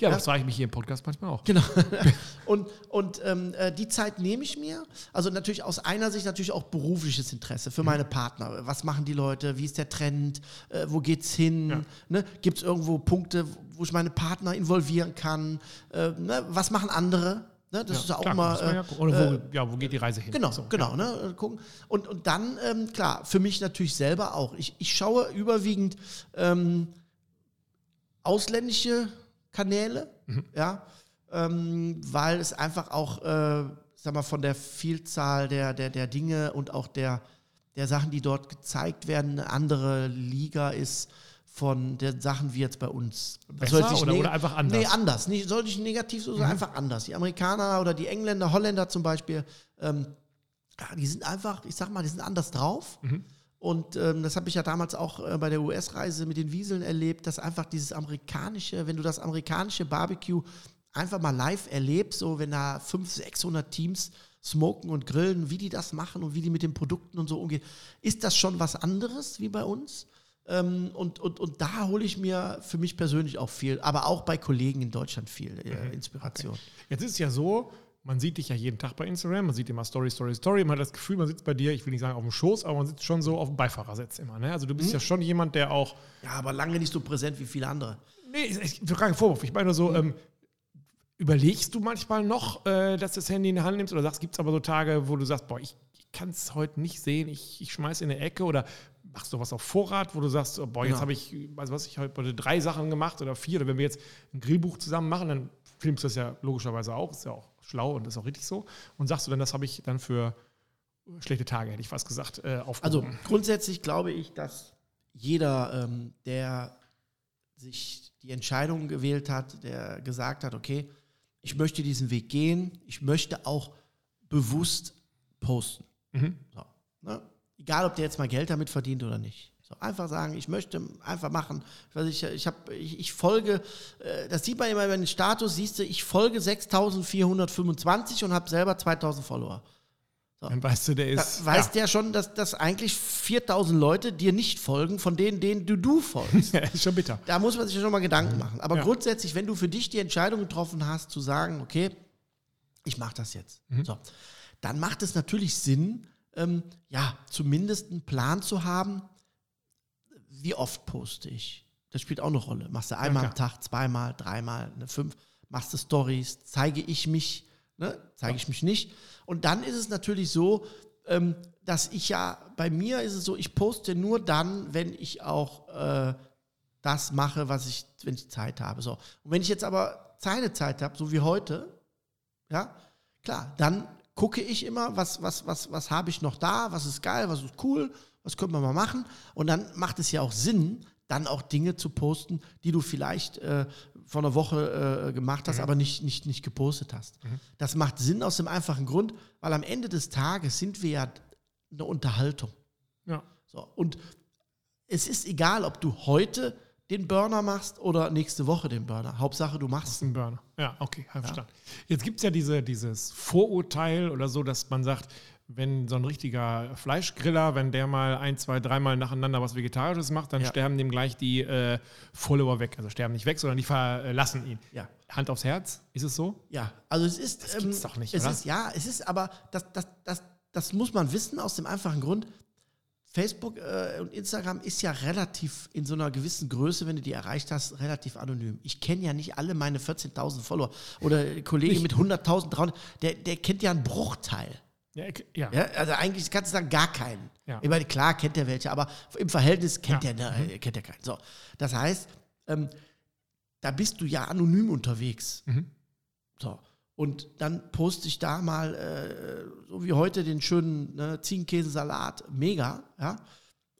Ja, das frage ich mich hier im Podcast manchmal auch. Genau. und und ähm, äh, die Zeit nehme ich mir. Also natürlich aus einer Sicht natürlich auch berufliches Interesse Mhm. für meine Partner. Was machen die Leute? Wie ist der Trend? Äh, wo geht's hin? Ja. Ne? Gibt es irgendwo Punkte, wo ich meine Partner involvieren kann? Äh, ne? Was machen andere? Ne? Das ist ja auch klar, mal. ja Äh, gucken. Oder wo, ja, wo geht die Reise hin? Genau, So, genau, ja. ne, äh, gucken. Und, und dann, ähm, klar, für mich natürlich selber auch. Ich, ich schaue überwiegend ähm, ausländische Kanäle, Mhm. ja, ähm, weil es einfach auch, äh, sag mal, von der Vielzahl der, der, der Dinge und auch der, der Sachen, die dort gezeigt werden, eine andere Liga ist von den Sachen wie jetzt bei uns. Besser oder- oder einfach anders? Nee, anders. Nicht, soll nicht negativ so sein, einfach anders. Die Amerikaner oder die Engländer, Holländer zum Beispiel, ähm, die sind einfach, ich sag mal, die sind anders drauf. Und ähm, das habe ich ja damals auch äh, bei der US-Reise mit den Wieseln erlebt, dass einfach dieses amerikanische, wenn du das amerikanische Barbecue einfach mal live erlebst, so wenn da 500, 600 Teams smoken und grillen, wie die das machen und wie die mit den Produkten und so umgehen, ist das schon was anderes wie bei uns. Ähm, und, und, und da hole ich mir für mich persönlich auch viel, aber auch bei Kollegen in Deutschland viel äh, Inspiration. Jetzt ist es ja so, man sieht dich ja jeden Tag bei Instagram, man sieht immer Story, Story, Story. Man hat das Gefühl, man sitzt bei dir, ich will nicht sagen auf dem Schoß, aber man sitzt schon so auf dem Beifahrersitz immer. Ne? Also du Mhm. bist ja schon jemand, der auch. Ja, aber lange nicht so präsent wie viele andere. Nee, ich, will keinen Vorwurf. Ich meine nur so, ähm, überlegst du manchmal noch, äh, dass du das Handy in die Hand nimmst oder sagst, gibt es aber so Tage, wo du sagst, boah, ich, ich kann es heute nicht sehen, ich, ich schmeiß in eine Ecke oder machst du was auf Vorrat, wo du sagst, oh, boah, jetzt Ja. habe ich, weiß was, ich heute drei Sachen gemacht oder vier oder wenn wir jetzt ein Grillbuch zusammen machen, dann filmst du das ja logischerweise auch, ist ja auch schlau und ist auch richtig so und sagst du dann, das habe ich dann für schlechte Tage, hätte ich fast gesagt, äh, Also aufgehoben. grundsätzlich glaube ich, dass jeder, ähm, der sich die Entscheidung gewählt hat, der gesagt hat, okay, ich möchte diesen Weg gehen, ich möchte auch bewusst posten. Mhm. So, ne? Egal ob der jetzt mal Geld damit verdient oder nicht. So, einfach sagen, ich möchte einfach machen. Ich, weiß, ich, ich, hab, ich, ich folge, äh, das sieht man immer bei den Status, siehst du, ich folge 6425 und habe selber 2000 Follower. Dann weißt du, der Da ist. weiß der schon, dass, dass eigentlich 4000 Leute dir nicht folgen, von denen, denen du, du folgst. ja, ist schon bitter. Da muss man sich schon mal Gedanken machen. Aber Ja. grundsätzlich, wenn du für dich die Entscheidung getroffen hast, zu sagen, okay, ich mache das jetzt, so, dann macht es natürlich Sinn, ähm, ja, zumindest einen Plan zu haben, wie oft poste ich. Das spielt auch eine Rolle. Machst du einmal am klar. Tag, zweimal, dreimal, ne, fünf, machst du Stories, zeige ich mich, ne, zeige ich mich nicht. Und dann ist es natürlich so, ähm, dass ich ja, bei mir ist es so, ich poste nur dann, wenn ich auch äh, das mache, was ich, wenn ich Zeit habe. So. Und wenn ich jetzt aber keine Zeit habe, so wie heute, ja, klar, dann gucke ich immer, was, was, was, was habe ich noch da, was ist geil, was ist cool, was können wir mal machen. Und dann macht es ja auch Sinn, dann auch Dinge zu posten, die du vielleicht äh, vor einer Woche äh, gemacht hast, aber nicht, nicht, nicht gepostet hast. Das macht Sinn aus dem einfachen Grund, weil am Ende des Tages sind wir ja eine Unterhaltung. Ja. So, und es ist egal, ob du heute den Burner machst oder nächste Woche den Burner. Hauptsache, du machst Ein Burner. Ja, okay, habe verstanden. Jetzt gibt es ja diese, dieses Vorurteil oder so, dass man sagt, wenn so ein richtiger Fleischgriller, wenn der mal ein, zwei, dreimal nacheinander was Vegetarisches macht, dann Ja. sterben dem gleich die äh, Follower weg. Also sterben nicht weg, sondern die verlassen ihn. Ja. Hand aufs Herz, ist es so? Ja, also es ist. Das gibt's doch nicht, es oder? Ist, ja, es ist aber, das, das, das, das muss man wissen aus dem einfachen Grund. Facebook äh, und Instagram ist ja relativ in so einer gewissen Größe, wenn du die erreicht hast, relativ anonym. Ich kenne ja nicht alle meine 14.000 Follower oder Kollege mit 100.000, 300, der, der kennt ja einen Bruchteil. Ja, ja. Ja, also eigentlich kannst du sagen, gar keinen. Ja. Ich meine, klar kennt er welche, aber im Verhältnis kennt Ja. er ne, kennt er keinen. So, das heißt, ähm, da bist du ja anonym unterwegs. Mhm. So. Und dann poste ich da mal, äh, so wie heute, den schönen ne, Ziegenkäsesalat. Mega, ja.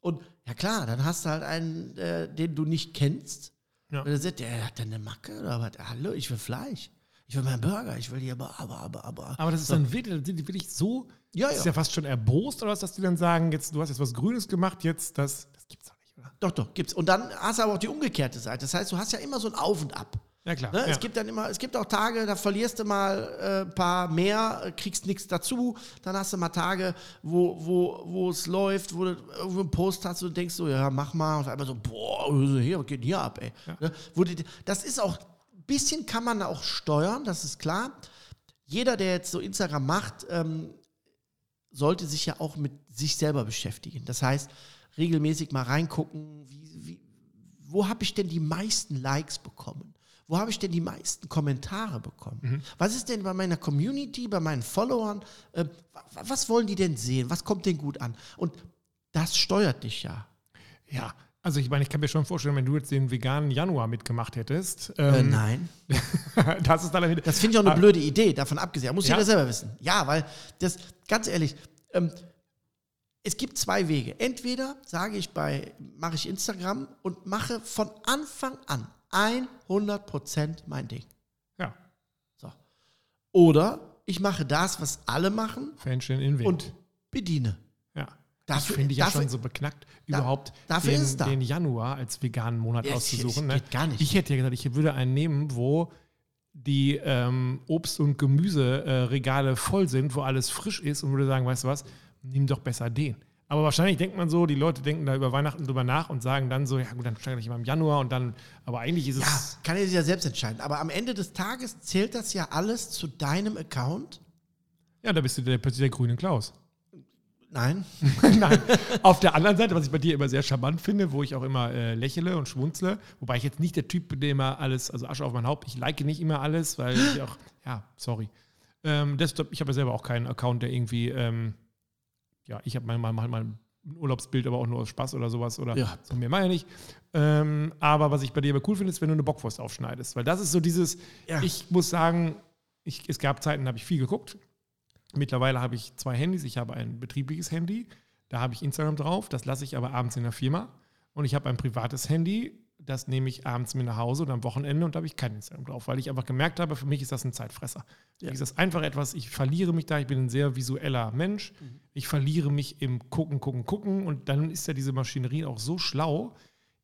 Und ja klar, dann hast du halt einen, äh, den du nicht kennst. Ja. Und dann sagt der, er hat eine Macke oder was? Hallo, ich will Fleisch. Ich will meinen Burger. Ich will hier aber, aber, aber, aber. Aber das ist dann wirklich, sind die wirklich so, Ja, das ist ja. ja fast schon erbost, oder was, dass die dann sagen, jetzt, du hast jetzt was Grünes gemacht, jetzt das, das gibt's doch nicht, oder? Doch, doch, gibt's. Und dann hast du aber auch die umgekehrte Seite. Das heißt, du hast ja immer so ein Auf und Ab. Ja, klar. Ne? ja. Es gibt dann immer, es gibt auch Tage, da verlierst du mal äh, ein paar mehr, äh, kriegst nichts dazu. Dann hast du mal Tage, wo, wo, wo es läuft, wo du irgendwo einen Post hast und denkst so, ja, mach mal. Und auf einmal so, boah, hier, was geht hier ab, ey? Ne? Wo die, das ist auch, ein bisschen kann man auch steuern, das ist klar. Jeder, der jetzt so Instagram macht, ähm, sollte sich ja auch mit sich selber beschäftigen. Das heißt, regelmäßig mal reingucken, wie, wie, wo habe ich denn die meisten Likes bekommen? Wo habe ich denn die meisten Kommentare bekommen? Was ist denn bei meiner Community, bei meinen Followern? Äh, wa- was wollen die denn sehen? Was kommt denn gut an? Und das steuert dich ja. ja. Also ich meine, ich kann mir schon vorstellen, wenn du jetzt den veganen Januar mitgemacht hättest, Äh, ähm, nein. das ist dann. Das finde ich auch eine blöde Idee, davon abgesehen. Muss Ja? jeder selber wissen. Ja, weil das, ganz ehrlich, ähm, es gibt zwei Wege. Entweder sage ich bei, mache ich Instagram und mache von Anfang an 100% mein Ding. Ja, So. Oder ich mache das, was alle machen Fähnchen in Wind. und bediene. ja. Dafür- das finde ich ja dafür- schon so beknackt, überhaupt dafür den, da. den Januar als veganen Monat Ja, auszusuchen. Ne? geht gar nicht. Ich hätte ja gesagt, ich würde einen nehmen, wo die ähm, Obst- und Gemüseregale äh, Regale voll sind, wo alles frisch ist und würde sagen, weißt du was, nimm doch besser den. Aber wahrscheinlich denkt man so, die Leute denken da über Weihnachten drüber nach und sagen dann so, ja gut, dann steige ich mal im Januar und dann, aber eigentlich ist es, Ja, kann er sich ja selbst entscheiden. Aber am Ende des Tages zählt das ja alles zu deinem Account. ja, da bist du der, plötzlich der grüne Klaus. Nein. Nein. Auf der anderen Seite, was ich bei dir immer sehr charmant finde, wo ich auch immer äh, lächle und schmunzle, wobei ich jetzt nicht der Typ bin, der immer alles, also Asche auf mein Haupt, ich like nicht immer alles, weil ich auch, ja, sorry. Ähm, deshalb, ich habe ja selber auch keinen Account, der irgendwie, ähm, ja, ich habe mal, mal, mal ein Urlaubsbild, aber auch nur aus Spaß oder sowas oder Ja. so mehr meine ich nicht. Ähm, aber was ich bei dir aber cool finde, ist, wenn du eine Bockwurst aufschneidest, weil das ist so dieses, Ja. ich muss sagen, ich, es gab Zeiten, da habe ich viel geguckt. Mittlerweile habe ich zwei Handys. Ich habe ein betriebliches Handy, da habe ich Instagram drauf, das lasse ich aber abends in der Firma. Und ich habe ein privates Handy, das nehme ich abends mir nach Hause oder am Wochenende und da habe ich kein Instagram drauf, weil ich einfach gemerkt habe, für mich ist das ein Zeitfresser. Ja. Ist das einfach etwas, ich verliere mich da, ich bin ein sehr visueller Mensch, mhm. ich verliere mich im Gucken, Gucken, Gucken und dann ist ja diese Maschinerie auch so schlau,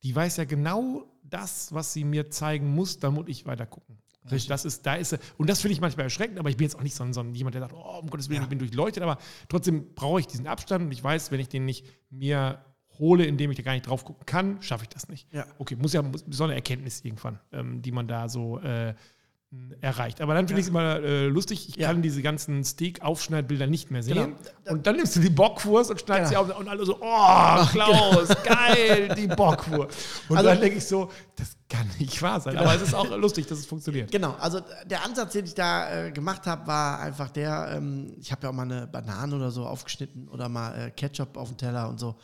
die weiß ja genau das, was sie mir zeigen muss, damit ich weiter gucken. Richtig. Das ist, da ist, und das finde ich manchmal erschreckend, aber ich bin jetzt auch nicht so ein, so ein jemand, der sagt, oh, um Gottes Willen, ja. ich bin durchleuchtet, aber trotzdem brauche ich diesen Abstand und ich weiß, wenn ich den nicht mir hole, indem ich da gar nicht drauf gucken kann, schaffe ich das nicht. Ja. Okay, muss ja so eine Erkenntnis irgendwann, ähm, die man da so äh, erreicht. Aber dann finde ich es immer äh, lustig, ich ja. kann diese ganzen Steak-Aufschneidbilder nicht mehr sehen. Genau. Und dann nimmst du die Bockwurst und schneidest genau. sie auf und alle so, oh, Klaus, genau. geil, die Bockwurst. Und also, dann denke ich so, das kann nicht wahr sein. Genau. Aber es ist auch lustig, dass es funktioniert. Genau, also der Ansatz, den ich da äh, gemacht habe, war einfach der, ähm, ich habe ja auch mal eine Banane oder so aufgeschnitten oder mal äh, Ketchup auf dem Teller und so.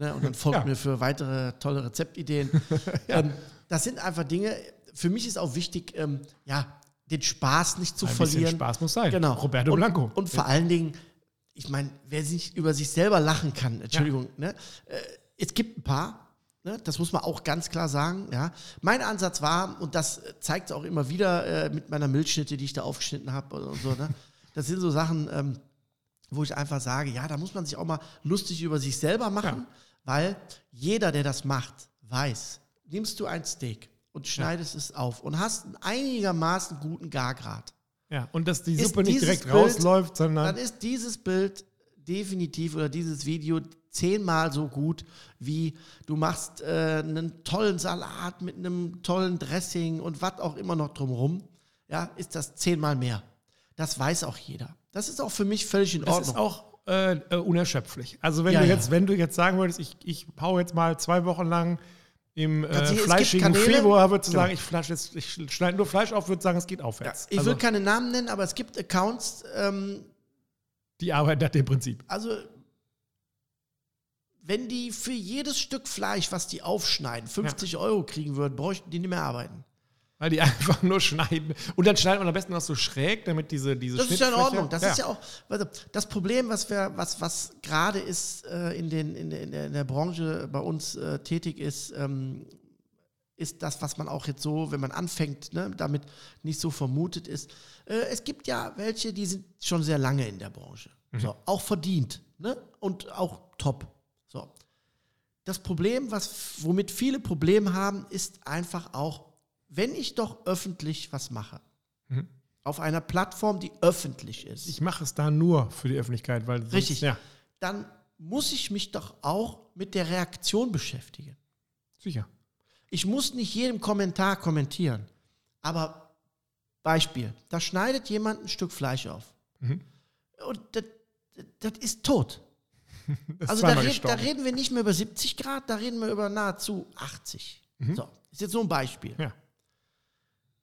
Ne? Und dann folgt ja. mir für weitere tolle Rezeptideen. ja. ähm, das sind einfach Dinge, für mich ist auch wichtig, ähm, ja, den Spaß nicht zu Ein verlieren. Spaß muss sein. Genau. Roberto und, Blanco. Und vor allen Dingen, ich meine, wer sich über sich selber lachen kann, Entschuldigung, ja. ne? Äh, es gibt ein paar, ne? das muss man auch ganz klar sagen. Ja? Mein Ansatz war, und das zeigt auch immer wieder äh, mit meiner Milchschnitte, die ich da aufgeschnitten habe und so, ne? das sind so Sachen, ähm, wo ich einfach sage, ja, da muss man sich auch mal lustig über sich selber machen, ja. Weil jeder, der das macht, weiß, nimmst du ein Steak, und schneidest ja. es auf und hast einen einigermaßen guten Gargrad. Ja, und dass die Suppe nicht direkt Bild, rausläuft, sondern. Dann ist dieses Bild definitiv oder dieses Video zehnmal so gut, wie du machst äh, einen tollen Salat mit einem tollen Dressing und was auch immer noch drumherum. Ja, ist das zehnmal mehr. Das weiß auch jeder. Das ist auch für mich völlig in Ordnung. Das ist auch äh, äh, unerschöpflich. Also wenn ja, du jetzt, ja. wenn du jetzt sagen würdest, ich, ich hau jetzt mal zwei Wochen lang im äh, fleischigen Februar würde genau. sagen, ich, ich schneide nur Fleisch auf, würde sagen, es geht aufwärts. Ja, ich also, will keine Namen nennen, aber es gibt Accounts, ähm, die arbeiten nach dem Prinzip. Also, wenn die für jedes Stück Fleisch, was die aufschneiden, 50 ja. Euro kriegen würden, bräuchten die nicht mehr arbeiten. Weil die einfach nur schneiden. Und dann schneidet man am besten noch so schräg, damit diese, diese Das ist ja in Ordnung. Das ja. ist ja auch, also das Problem, was wir, was, was gerade ist äh, in, den, in, in, der, in der Branche bei uns äh, tätig ist, ähm, ist das, was man auch jetzt so, wenn man anfängt, ne, damit nicht so vermutet ist. Äh, es gibt ja welche, die sind schon sehr lange in der Branche. Mhm. So, auch verdient. Ne? Und auch top. So. Das Problem, was, womit viele Probleme haben, ist einfach auch wenn ich doch öffentlich was mache, mhm. auf einer Plattform, die öffentlich ist. Ich mache es da nur für die Öffentlichkeit, weil sonst, richtig. Ja. Dann muss ich mich doch auch mit der Reaktion beschäftigen. Sicher. Ich muss nicht jedem Kommentar kommentieren, aber Beispiel: Da schneidet jemand ein Stück Fleisch auf mhm. und das, das ist tot. Das also da, red, da, reden wir nicht mehr über 70 Grad, da reden wir über nahezu 80. Mhm. So, ist jetzt so ein Beispiel. Ja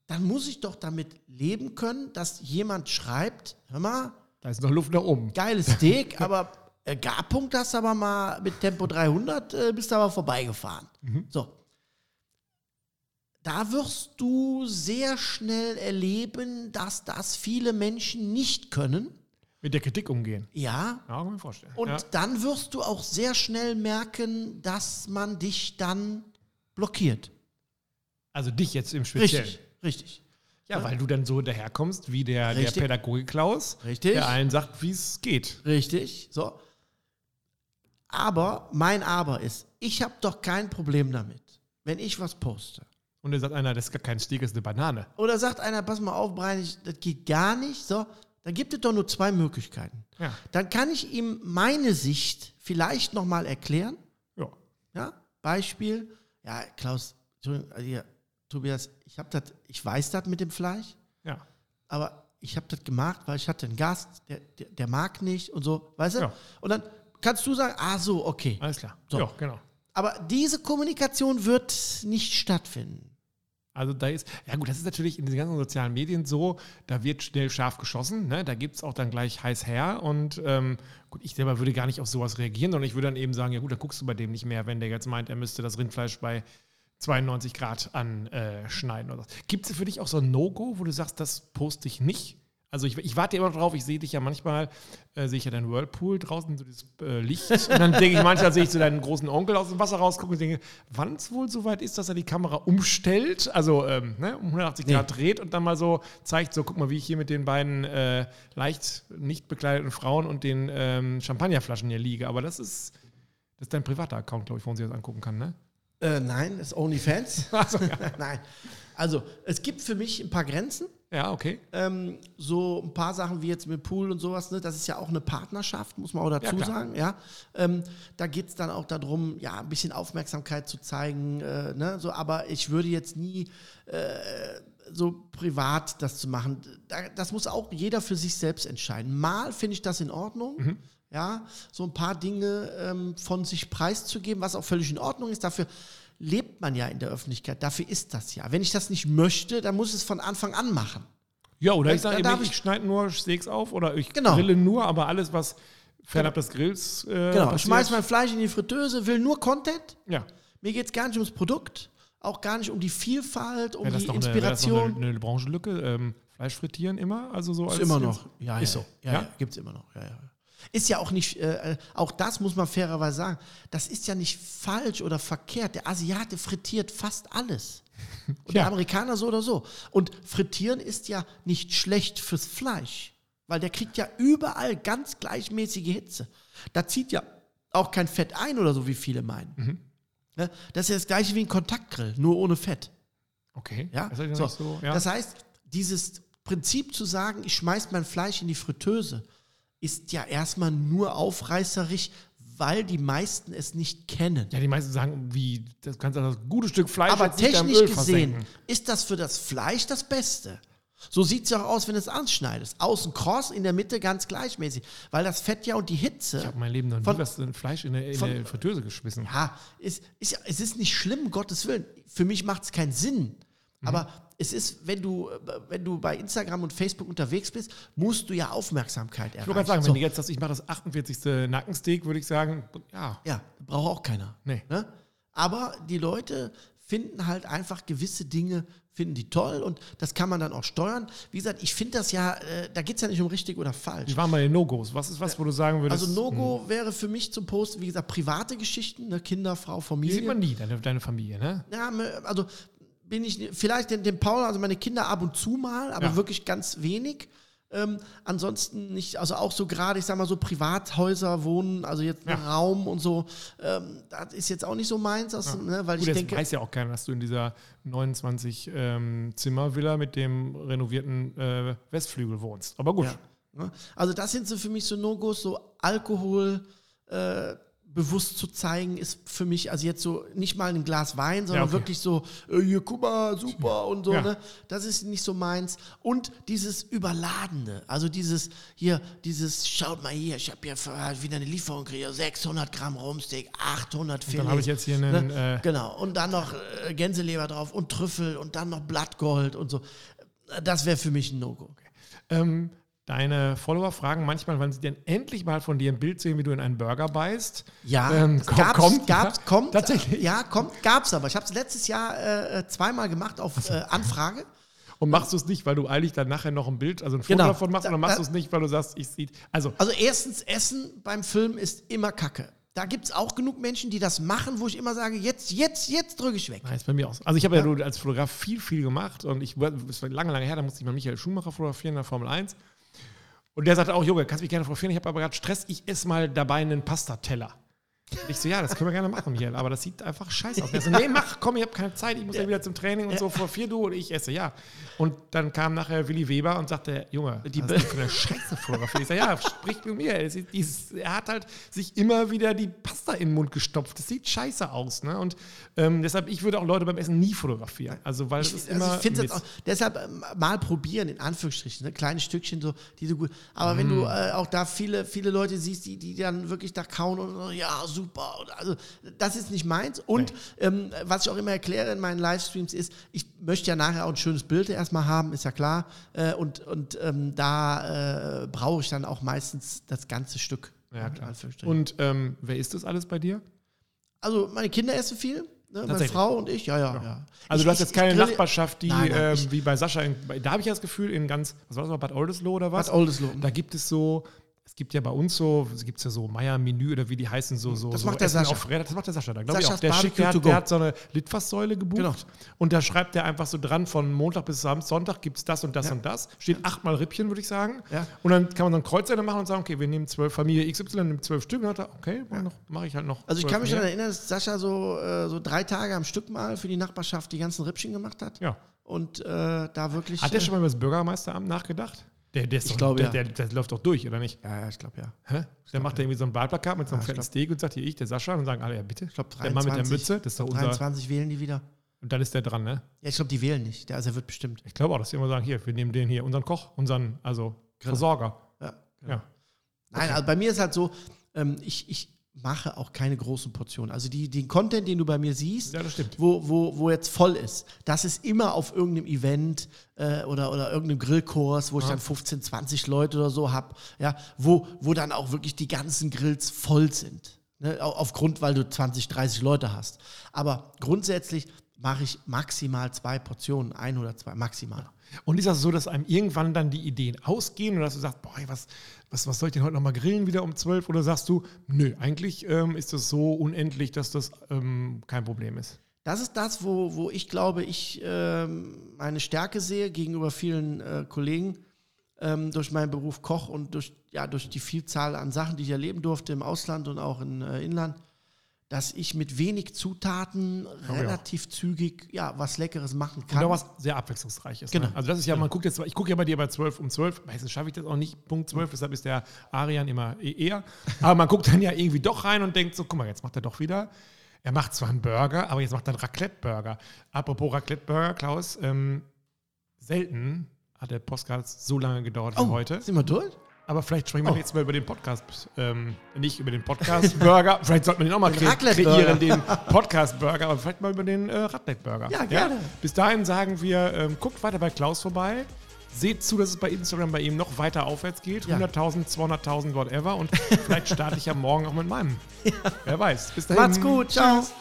dann muss ich doch damit leben können, dass jemand schreibt, hör mal, da ist noch Luft nach oben. Geiles Steak, aber äh, Garpunkt hast du aber mal mit Tempo 300 äh, bist du aber vorbeigefahren. Mhm. So. Da wirst du sehr schnell erleben, dass das viele Menschen nicht können. Mit der Kritik umgehen. Ja. Ja, kann mir vorstellen. Und ja. dann wirst du auch sehr schnell merken, dass man dich dann blockiert. Also dich jetzt im Speziellen. Richtig. Richtig. Ja, weil du dann so daherkommst wie der, der Pädagoge Klaus, Richtig. der allen sagt, wie es geht. Richtig. So. Aber mein Aber ist, ich habe doch kein Problem damit, wenn ich was poste. Und dann sagt einer, das ist gar kein Steak, das ist eine Banane. Oder sagt einer, pass mal auf, Brian, das geht gar nicht. So, dann gibt es doch nur zwei Möglichkeiten. Ja. Dann kann ich ihm meine Sicht vielleicht nochmal erklären. Ja. Ja, Beispiel. Ja, Klaus, Entschuldigung, also hier, Tobias, ich habe das, ich weiß das mit dem Fleisch. Ja. Aber ich habe das gemacht, weil ich hatte einen Gast, der, der, der, mag nicht und so, weißt du? Ja. Und dann kannst du sagen, ah so, okay. Alles klar. So. Ja, genau. Aber diese Kommunikation wird nicht stattfinden. Also da ist, ja gut, das ist natürlich in den ganzen sozialen Medien so, da wird schnell scharf geschossen, ne? da gibt es auch dann gleich heiß her und ähm, gut, ich selber würde gar nicht auf sowas reagieren, sondern ich würde dann eben sagen, ja gut, da guckst du bei dem nicht mehr, wenn der jetzt meint, er müsste das Rindfleisch bei 92 Grad anschneiden. Äh, Gibt es für dich auch so ein No-Go, wo du sagst, das poste ich nicht? Also ich, ich warte immer drauf, ich sehe dich ja manchmal, äh, sehe ich ja deinen Whirlpool draußen, so dieses äh, Licht. Und dann denke ich manchmal, sehe ich so deinen großen Onkel aus dem Wasser rausgucken und denke, wann es wohl so weit ist, dass er die Kamera umstellt, also ähm, ne, um 180 Nee. Grad dreht und dann mal so zeigt, so guck mal, wie ich hier mit den beiden äh, leicht nicht bekleideten Frauen und den ähm, Champagnerflaschen hier liege. Aber das ist, das ist dein privater Account, glaube ich, wo man sich das angucken kann, ne? Äh, nein, ist OnlyFans. Also, ja. nein. Also, es gibt für mich ein paar Grenzen. ja, okay. Ähm, so ein paar Sachen wie jetzt mit Pool und sowas, ne, das ist ja auch eine Partnerschaft, muss man auch dazu Ja, sagen. Ja? Ähm, da geht es dann auch darum, ja, ein bisschen Aufmerksamkeit zu zeigen. Äh, ne, so, aber ich würde jetzt nie äh, so privat das zu machen. Da, das muss auch jeder für sich selbst entscheiden. Mal finde ich das in Ordnung. Ja, so ein paar Dinge ähm, von sich preiszugeben, was auch völlig in Ordnung ist. Dafür lebt man ja in der Öffentlichkeit. Dafür ist das ja. Wenn ich das nicht möchte, dann muss ich es von Anfang an machen. Ja, oder Da- ich sage ich, ich- schneide nur Steaks auf oder ich Genau. grille nur, aber alles, was fernab des Grills äh, Genau, ich passiert- schmeiß mein Fleisch in die Fritteuse, will nur Content. Ja. Mir geht es gar nicht ums Produkt, auch gar nicht um die Vielfalt, um die noch eine, Inspiration. eine, eine Branchenlücke? Ähm, Fleisch frittieren immer? Also so ist als immer noch. Ja, Ist ja, so. Ja, ja, gibt es immer noch. Ja, ja. Ist ja auch nicht, äh, äh, auch das muss man fairerweise sagen, das ist ja nicht falsch oder verkehrt. Der Asiate frittiert fast alles. Und Ja. der Amerikaner so oder so. Und frittieren ist ja nicht schlecht fürs Fleisch, weil der kriegt ja überall ganz gleichmäßige Hitze. Da zieht ja auch kein Fett ein oder so, wie viele meinen. Mhm. Ne? Das ist ja das gleiche wie ein Kontaktgrill, nur ohne Fett. Okay. Ja? Das, ja So. so, ja. das heißt, dieses Prinzip zu sagen, ich schmeiß mein Fleisch in die Fritteuse, ist ja erstmal nur aufreißerig, weil die meisten es nicht kennen. ja, die meisten sagen, wie, das kannst du das gute Stück Fleisch Aber technisch gesehen versenken. ist das für das Fleisch das Beste. So sieht es ja auch aus, wenn du es anschneidest. Außen kross, in der Mitte ganz gleichmäßig. Weil das Fett ja und die Hitze. Ich habe mein Leben noch nie Von- was Fleisch in eine, in von- Fritteuse geschmissen. Ja, ist, ist, es ist nicht schlimm, Gottes Willen. Für mich macht es keinen Sinn. Mhm. Aber es ist, wenn du, äh, wenn du bei Instagram und Facebook unterwegs bist, musst du ja Aufmerksamkeit Ich wollte erreichen. sagen, So. wenn du jetzt das, ich mache das 48. Nackensteak, würde ich sagen, ja, Ja, braucht auch keiner. Nee. Ne? Aber die Leute finden halt einfach gewisse Dinge, finden die toll und das kann man dann auch steuern. Wie gesagt, ich finde das ja, äh, da geht es ja nicht um richtig oder falsch. ich war mal in No-Gos. Was ist was, wo du sagen würdest, Also No-Go wäre für mich zum Posten, wie gesagt, private Geschichten, ne? Kinder, Frau, die Familie. sieht man nie, deine, deine Familie, ne? Ja, also bin ich vielleicht den, den Paul, also meine Kinder ab und zu mal, aber Ja. wirklich ganz wenig. Ähm, ansonsten nicht, also auch so gerade, ich sag mal so Privathäuser wohnen, also jetzt Ja. ein Raum und so, ähm, das ist jetzt auch nicht so meins, aus, ne, weil Gut, ich das denke, weiß ja auch keiner, dass du in dieser 29 ähm, Zimmer-Villa mit dem renovierten äh, Westflügel wohnst. Aber gut. ja, ne? also das sind so für mich so No-Gos, so Alkohol äh, bewusst zu zeigen, ist für mich, also jetzt so nicht mal ein Glas Wein, sondern okay. wirklich so, äh, hier, guck mal, super und so, Ja. ne? Das ist nicht so meins. Und dieses Überladende, also dieses, hier, dieses, schaut mal hier, ich habe hier halt wieder eine Lieferung gekriegt, 600 Gramm Rumsteak, 800 Filet. Dann habe ich jetzt hier einen. Ne? Äh, Genau, und dann noch äh, Gänseleber drauf und Trüffel und dann noch Blattgold und so. Das wäre für mich ein No-Go. ähm, deine Follower fragen manchmal, wann sie denn endlich mal von dir ein Bild sehen, wie du in einen Burger beißt. Ja, Ähm, komm- gab's, kommt, gab's, ja? kommt, Tatsächlich? Ja, kommt, gab's aber. Ich habe es letztes Jahr äh, zweimal gemacht auf äh, Anfrage. Und machst du es nicht, weil du eilig dann nachher noch ein Bild, also ein Foto Genau. davon machst, oder machst da- du es nicht, weil du sagst, ich sehe. Also, Also erstens, Essen beim Film ist immer Kacke. Da gibt es auch genug Menschen, die das machen, wo ich immer sage, jetzt, jetzt, jetzt drücke ich weg. Nein, ist bei mir auch so. Also ich habe ja, nur als Fotograf viel, viel gemacht und ich, es war lange, lange her, da musste ich mal Michael Schumacher fotografieren in der Formel 1. Und der sagte auch, Junge, kannst mich gerne fotografieren, ich habe aber gerade Stress, ich esse mal dabei einen Pastateller. Und Ich so, ja, das können wir gerne machen, Michael, aber das sieht einfach scheiße aus. Der so, nee, mach, komm, ich habe keine Zeit, ich muss ja, wieder zum Training und so, fotografier du und ich esse, ja. Und dann kam nachher Willi Weber und sagte, Junge, die was ist für eine Scheiße Fotografie. Ich sage, ja, sprich mit mir. Er hat halt sich immer wieder die Pasta in den Mund gestopft. Das sieht scheiße aus. Ne? Und ähm, deshalb, ich würde auch Leute beim Essen nie fotografieren. Also, weil es ist Also immer. ich auch, deshalb ähm, mal probieren, in Anführungsstrichen, ne? kleine Stückchen so, die du gut. Aber wenn Mm. du äh, auch da viele, viele Leute siehst, die, die dann wirklich da kauen und so, ja, super. Also, das ist nicht meins. Und ähm, was ich auch immer erkläre in meinen Livestreams ist, ich möchte ja nachher auch ein schönes Bild erstmal haben, ist ja klar. Äh, und und ähm, da äh, brauche ich dann auch meistens das ganze Stück. Ja, klar. Und ähm, wer ist das alles bei dir? Also meine Kinder essen viel. Ne, meine. Frau und ich, ja, ja, ja. Also Ich- du hast jetzt keine Nachbarschaft, die Nein, nein, ähm, wie bei Sascha, in, da habe ich ja das Gefühl, in ganz, was war das mal, Bad Oldesloe oder was? Bad Oldesloe. Da gibt es so, es gibt ja bei uns so, es gibt ja so Meier-Menü oder wie die heißen, so, so, Das so macht der Essen Sascha. auf. Das macht der Sascha da, glaube ich auch. Der, schickt, der, hat, der hat so eine Litfaßsäule gebucht Genau. und da schreibt er einfach so dran, von Montag bis Sonntag gibt es das und das Ja. und das. Steht achtmal Rippchen, würde ich sagen. Ja. Und dann kann man so ein Kreuzende machen und sagen, okay, wir nehmen zwölf, Familie XY nimmt zwölf Stück. Und dann hat er, okay, mache ich halt noch. Also ich 12 kann mich daran erinnern, dass Sascha so, äh, so drei Tage am Stück mal für die Nachbarschaft die ganzen Rippchen gemacht hat. Ja. Und äh, da wirklich. Hat der äh, schon mal über das Bürgermeisteramt nachgedacht? Der, der, ist Ich doch, glaube, der, ja. der, der läuft doch durch, oder nicht? Ja, ja, ich glaube ja. Hä? Der macht da irgendwie so ein Wahlplakat mit so einem Ja, ich fetten Steak und sagt hier ich, der Sascha, und sagen alle, ja bitte. Ich glaube Der Mann 23. mit der Mütze, das ist doch unser. 23 wählen die wieder. Und dann ist der dran, ne? Ja, ich glaube, die wählen nicht. Also er wird bestimmt. Ich glaube auch, dass die immer sagen, hier, wir nehmen den hier, unseren Koch, unseren, also Genau. Versorger. Ja. Ja. Nein, also bei mir ist halt so, ähm, ich, ich mache auch keine großen Portionen. Also die, den Content, den du bei mir siehst, Ja, wo, wo, wo jetzt voll ist, das ist immer auf irgendeinem Event äh, oder, oder irgendeinem Grillkurs, wo ich dann 15, 20 Leute oder so habe, ja, wo, wo dann auch wirklich die ganzen Grills voll sind. Ne? Au- Aufgrund, weil du 20, 30 Leute hast. Aber grundsätzlich mache ich maximal zwei Portionen, ein oder zwei, maximal. Und ist das so, dass einem irgendwann dann die Ideen ausgehen oder dass du sagst, boah, was, was, was soll ich denn heute nochmal grillen wieder um 12? Oder sagst du, nö, eigentlich ähm, ist das so unendlich, dass das ähm, kein Problem ist? Das ist das, wo, wo ich glaube, ich ähm, meine Stärke sehe gegenüber vielen äh, Kollegen ähm, durch meinen Beruf Koch und durch, ja, durch die Vielzahl an Sachen, die ich erleben durfte im Ausland und auch im äh, Inland, dass ich mit wenig Zutaten ja. relativ zügig ja, was Leckeres machen kann. auch was sehr abwechslungsreiches. Genau. Ne? Also das ist ja, man guckt jetzt, ich gucke ja bei dir bei 12 um 12, meistens schaffe ich das auch nicht, Punkt 12, deshalb ist der Arian immer eh eher. Aber man guckt dann ja irgendwie doch rein und denkt so, guck mal, jetzt macht er doch wieder. Er macht zwar einen Burger, aber jetzt macht er einen Raclette-Burger. Apropos Raclette-Burger, Klaus, ähm, selten hat der Podcast so lange gedauert wie oh, heute. sind wir durch? Aber vielleicht sprechen wir Oh. jetzt mal über den Podcast, ähm, nicht über den Podcast-Burger. vielleicht sollte man den auch mal kre kreieren, den Podcast-Burger, aber vielleicht mal über den äh, Raclette-Burger. Ja, gerne. Bis dahin sagen wir, ähm, guckt weiter bei Klaus vorbei. Seht zu, dass es bei Instagram bei ihm noch weiter aufwärts geht. Ja. 100.000, 200.000, whatever. Und vielleicht starte ich ja morgen auch mit meinem. Wer weiß. Bis dahin. Macht's gut, ciao. Tschüss.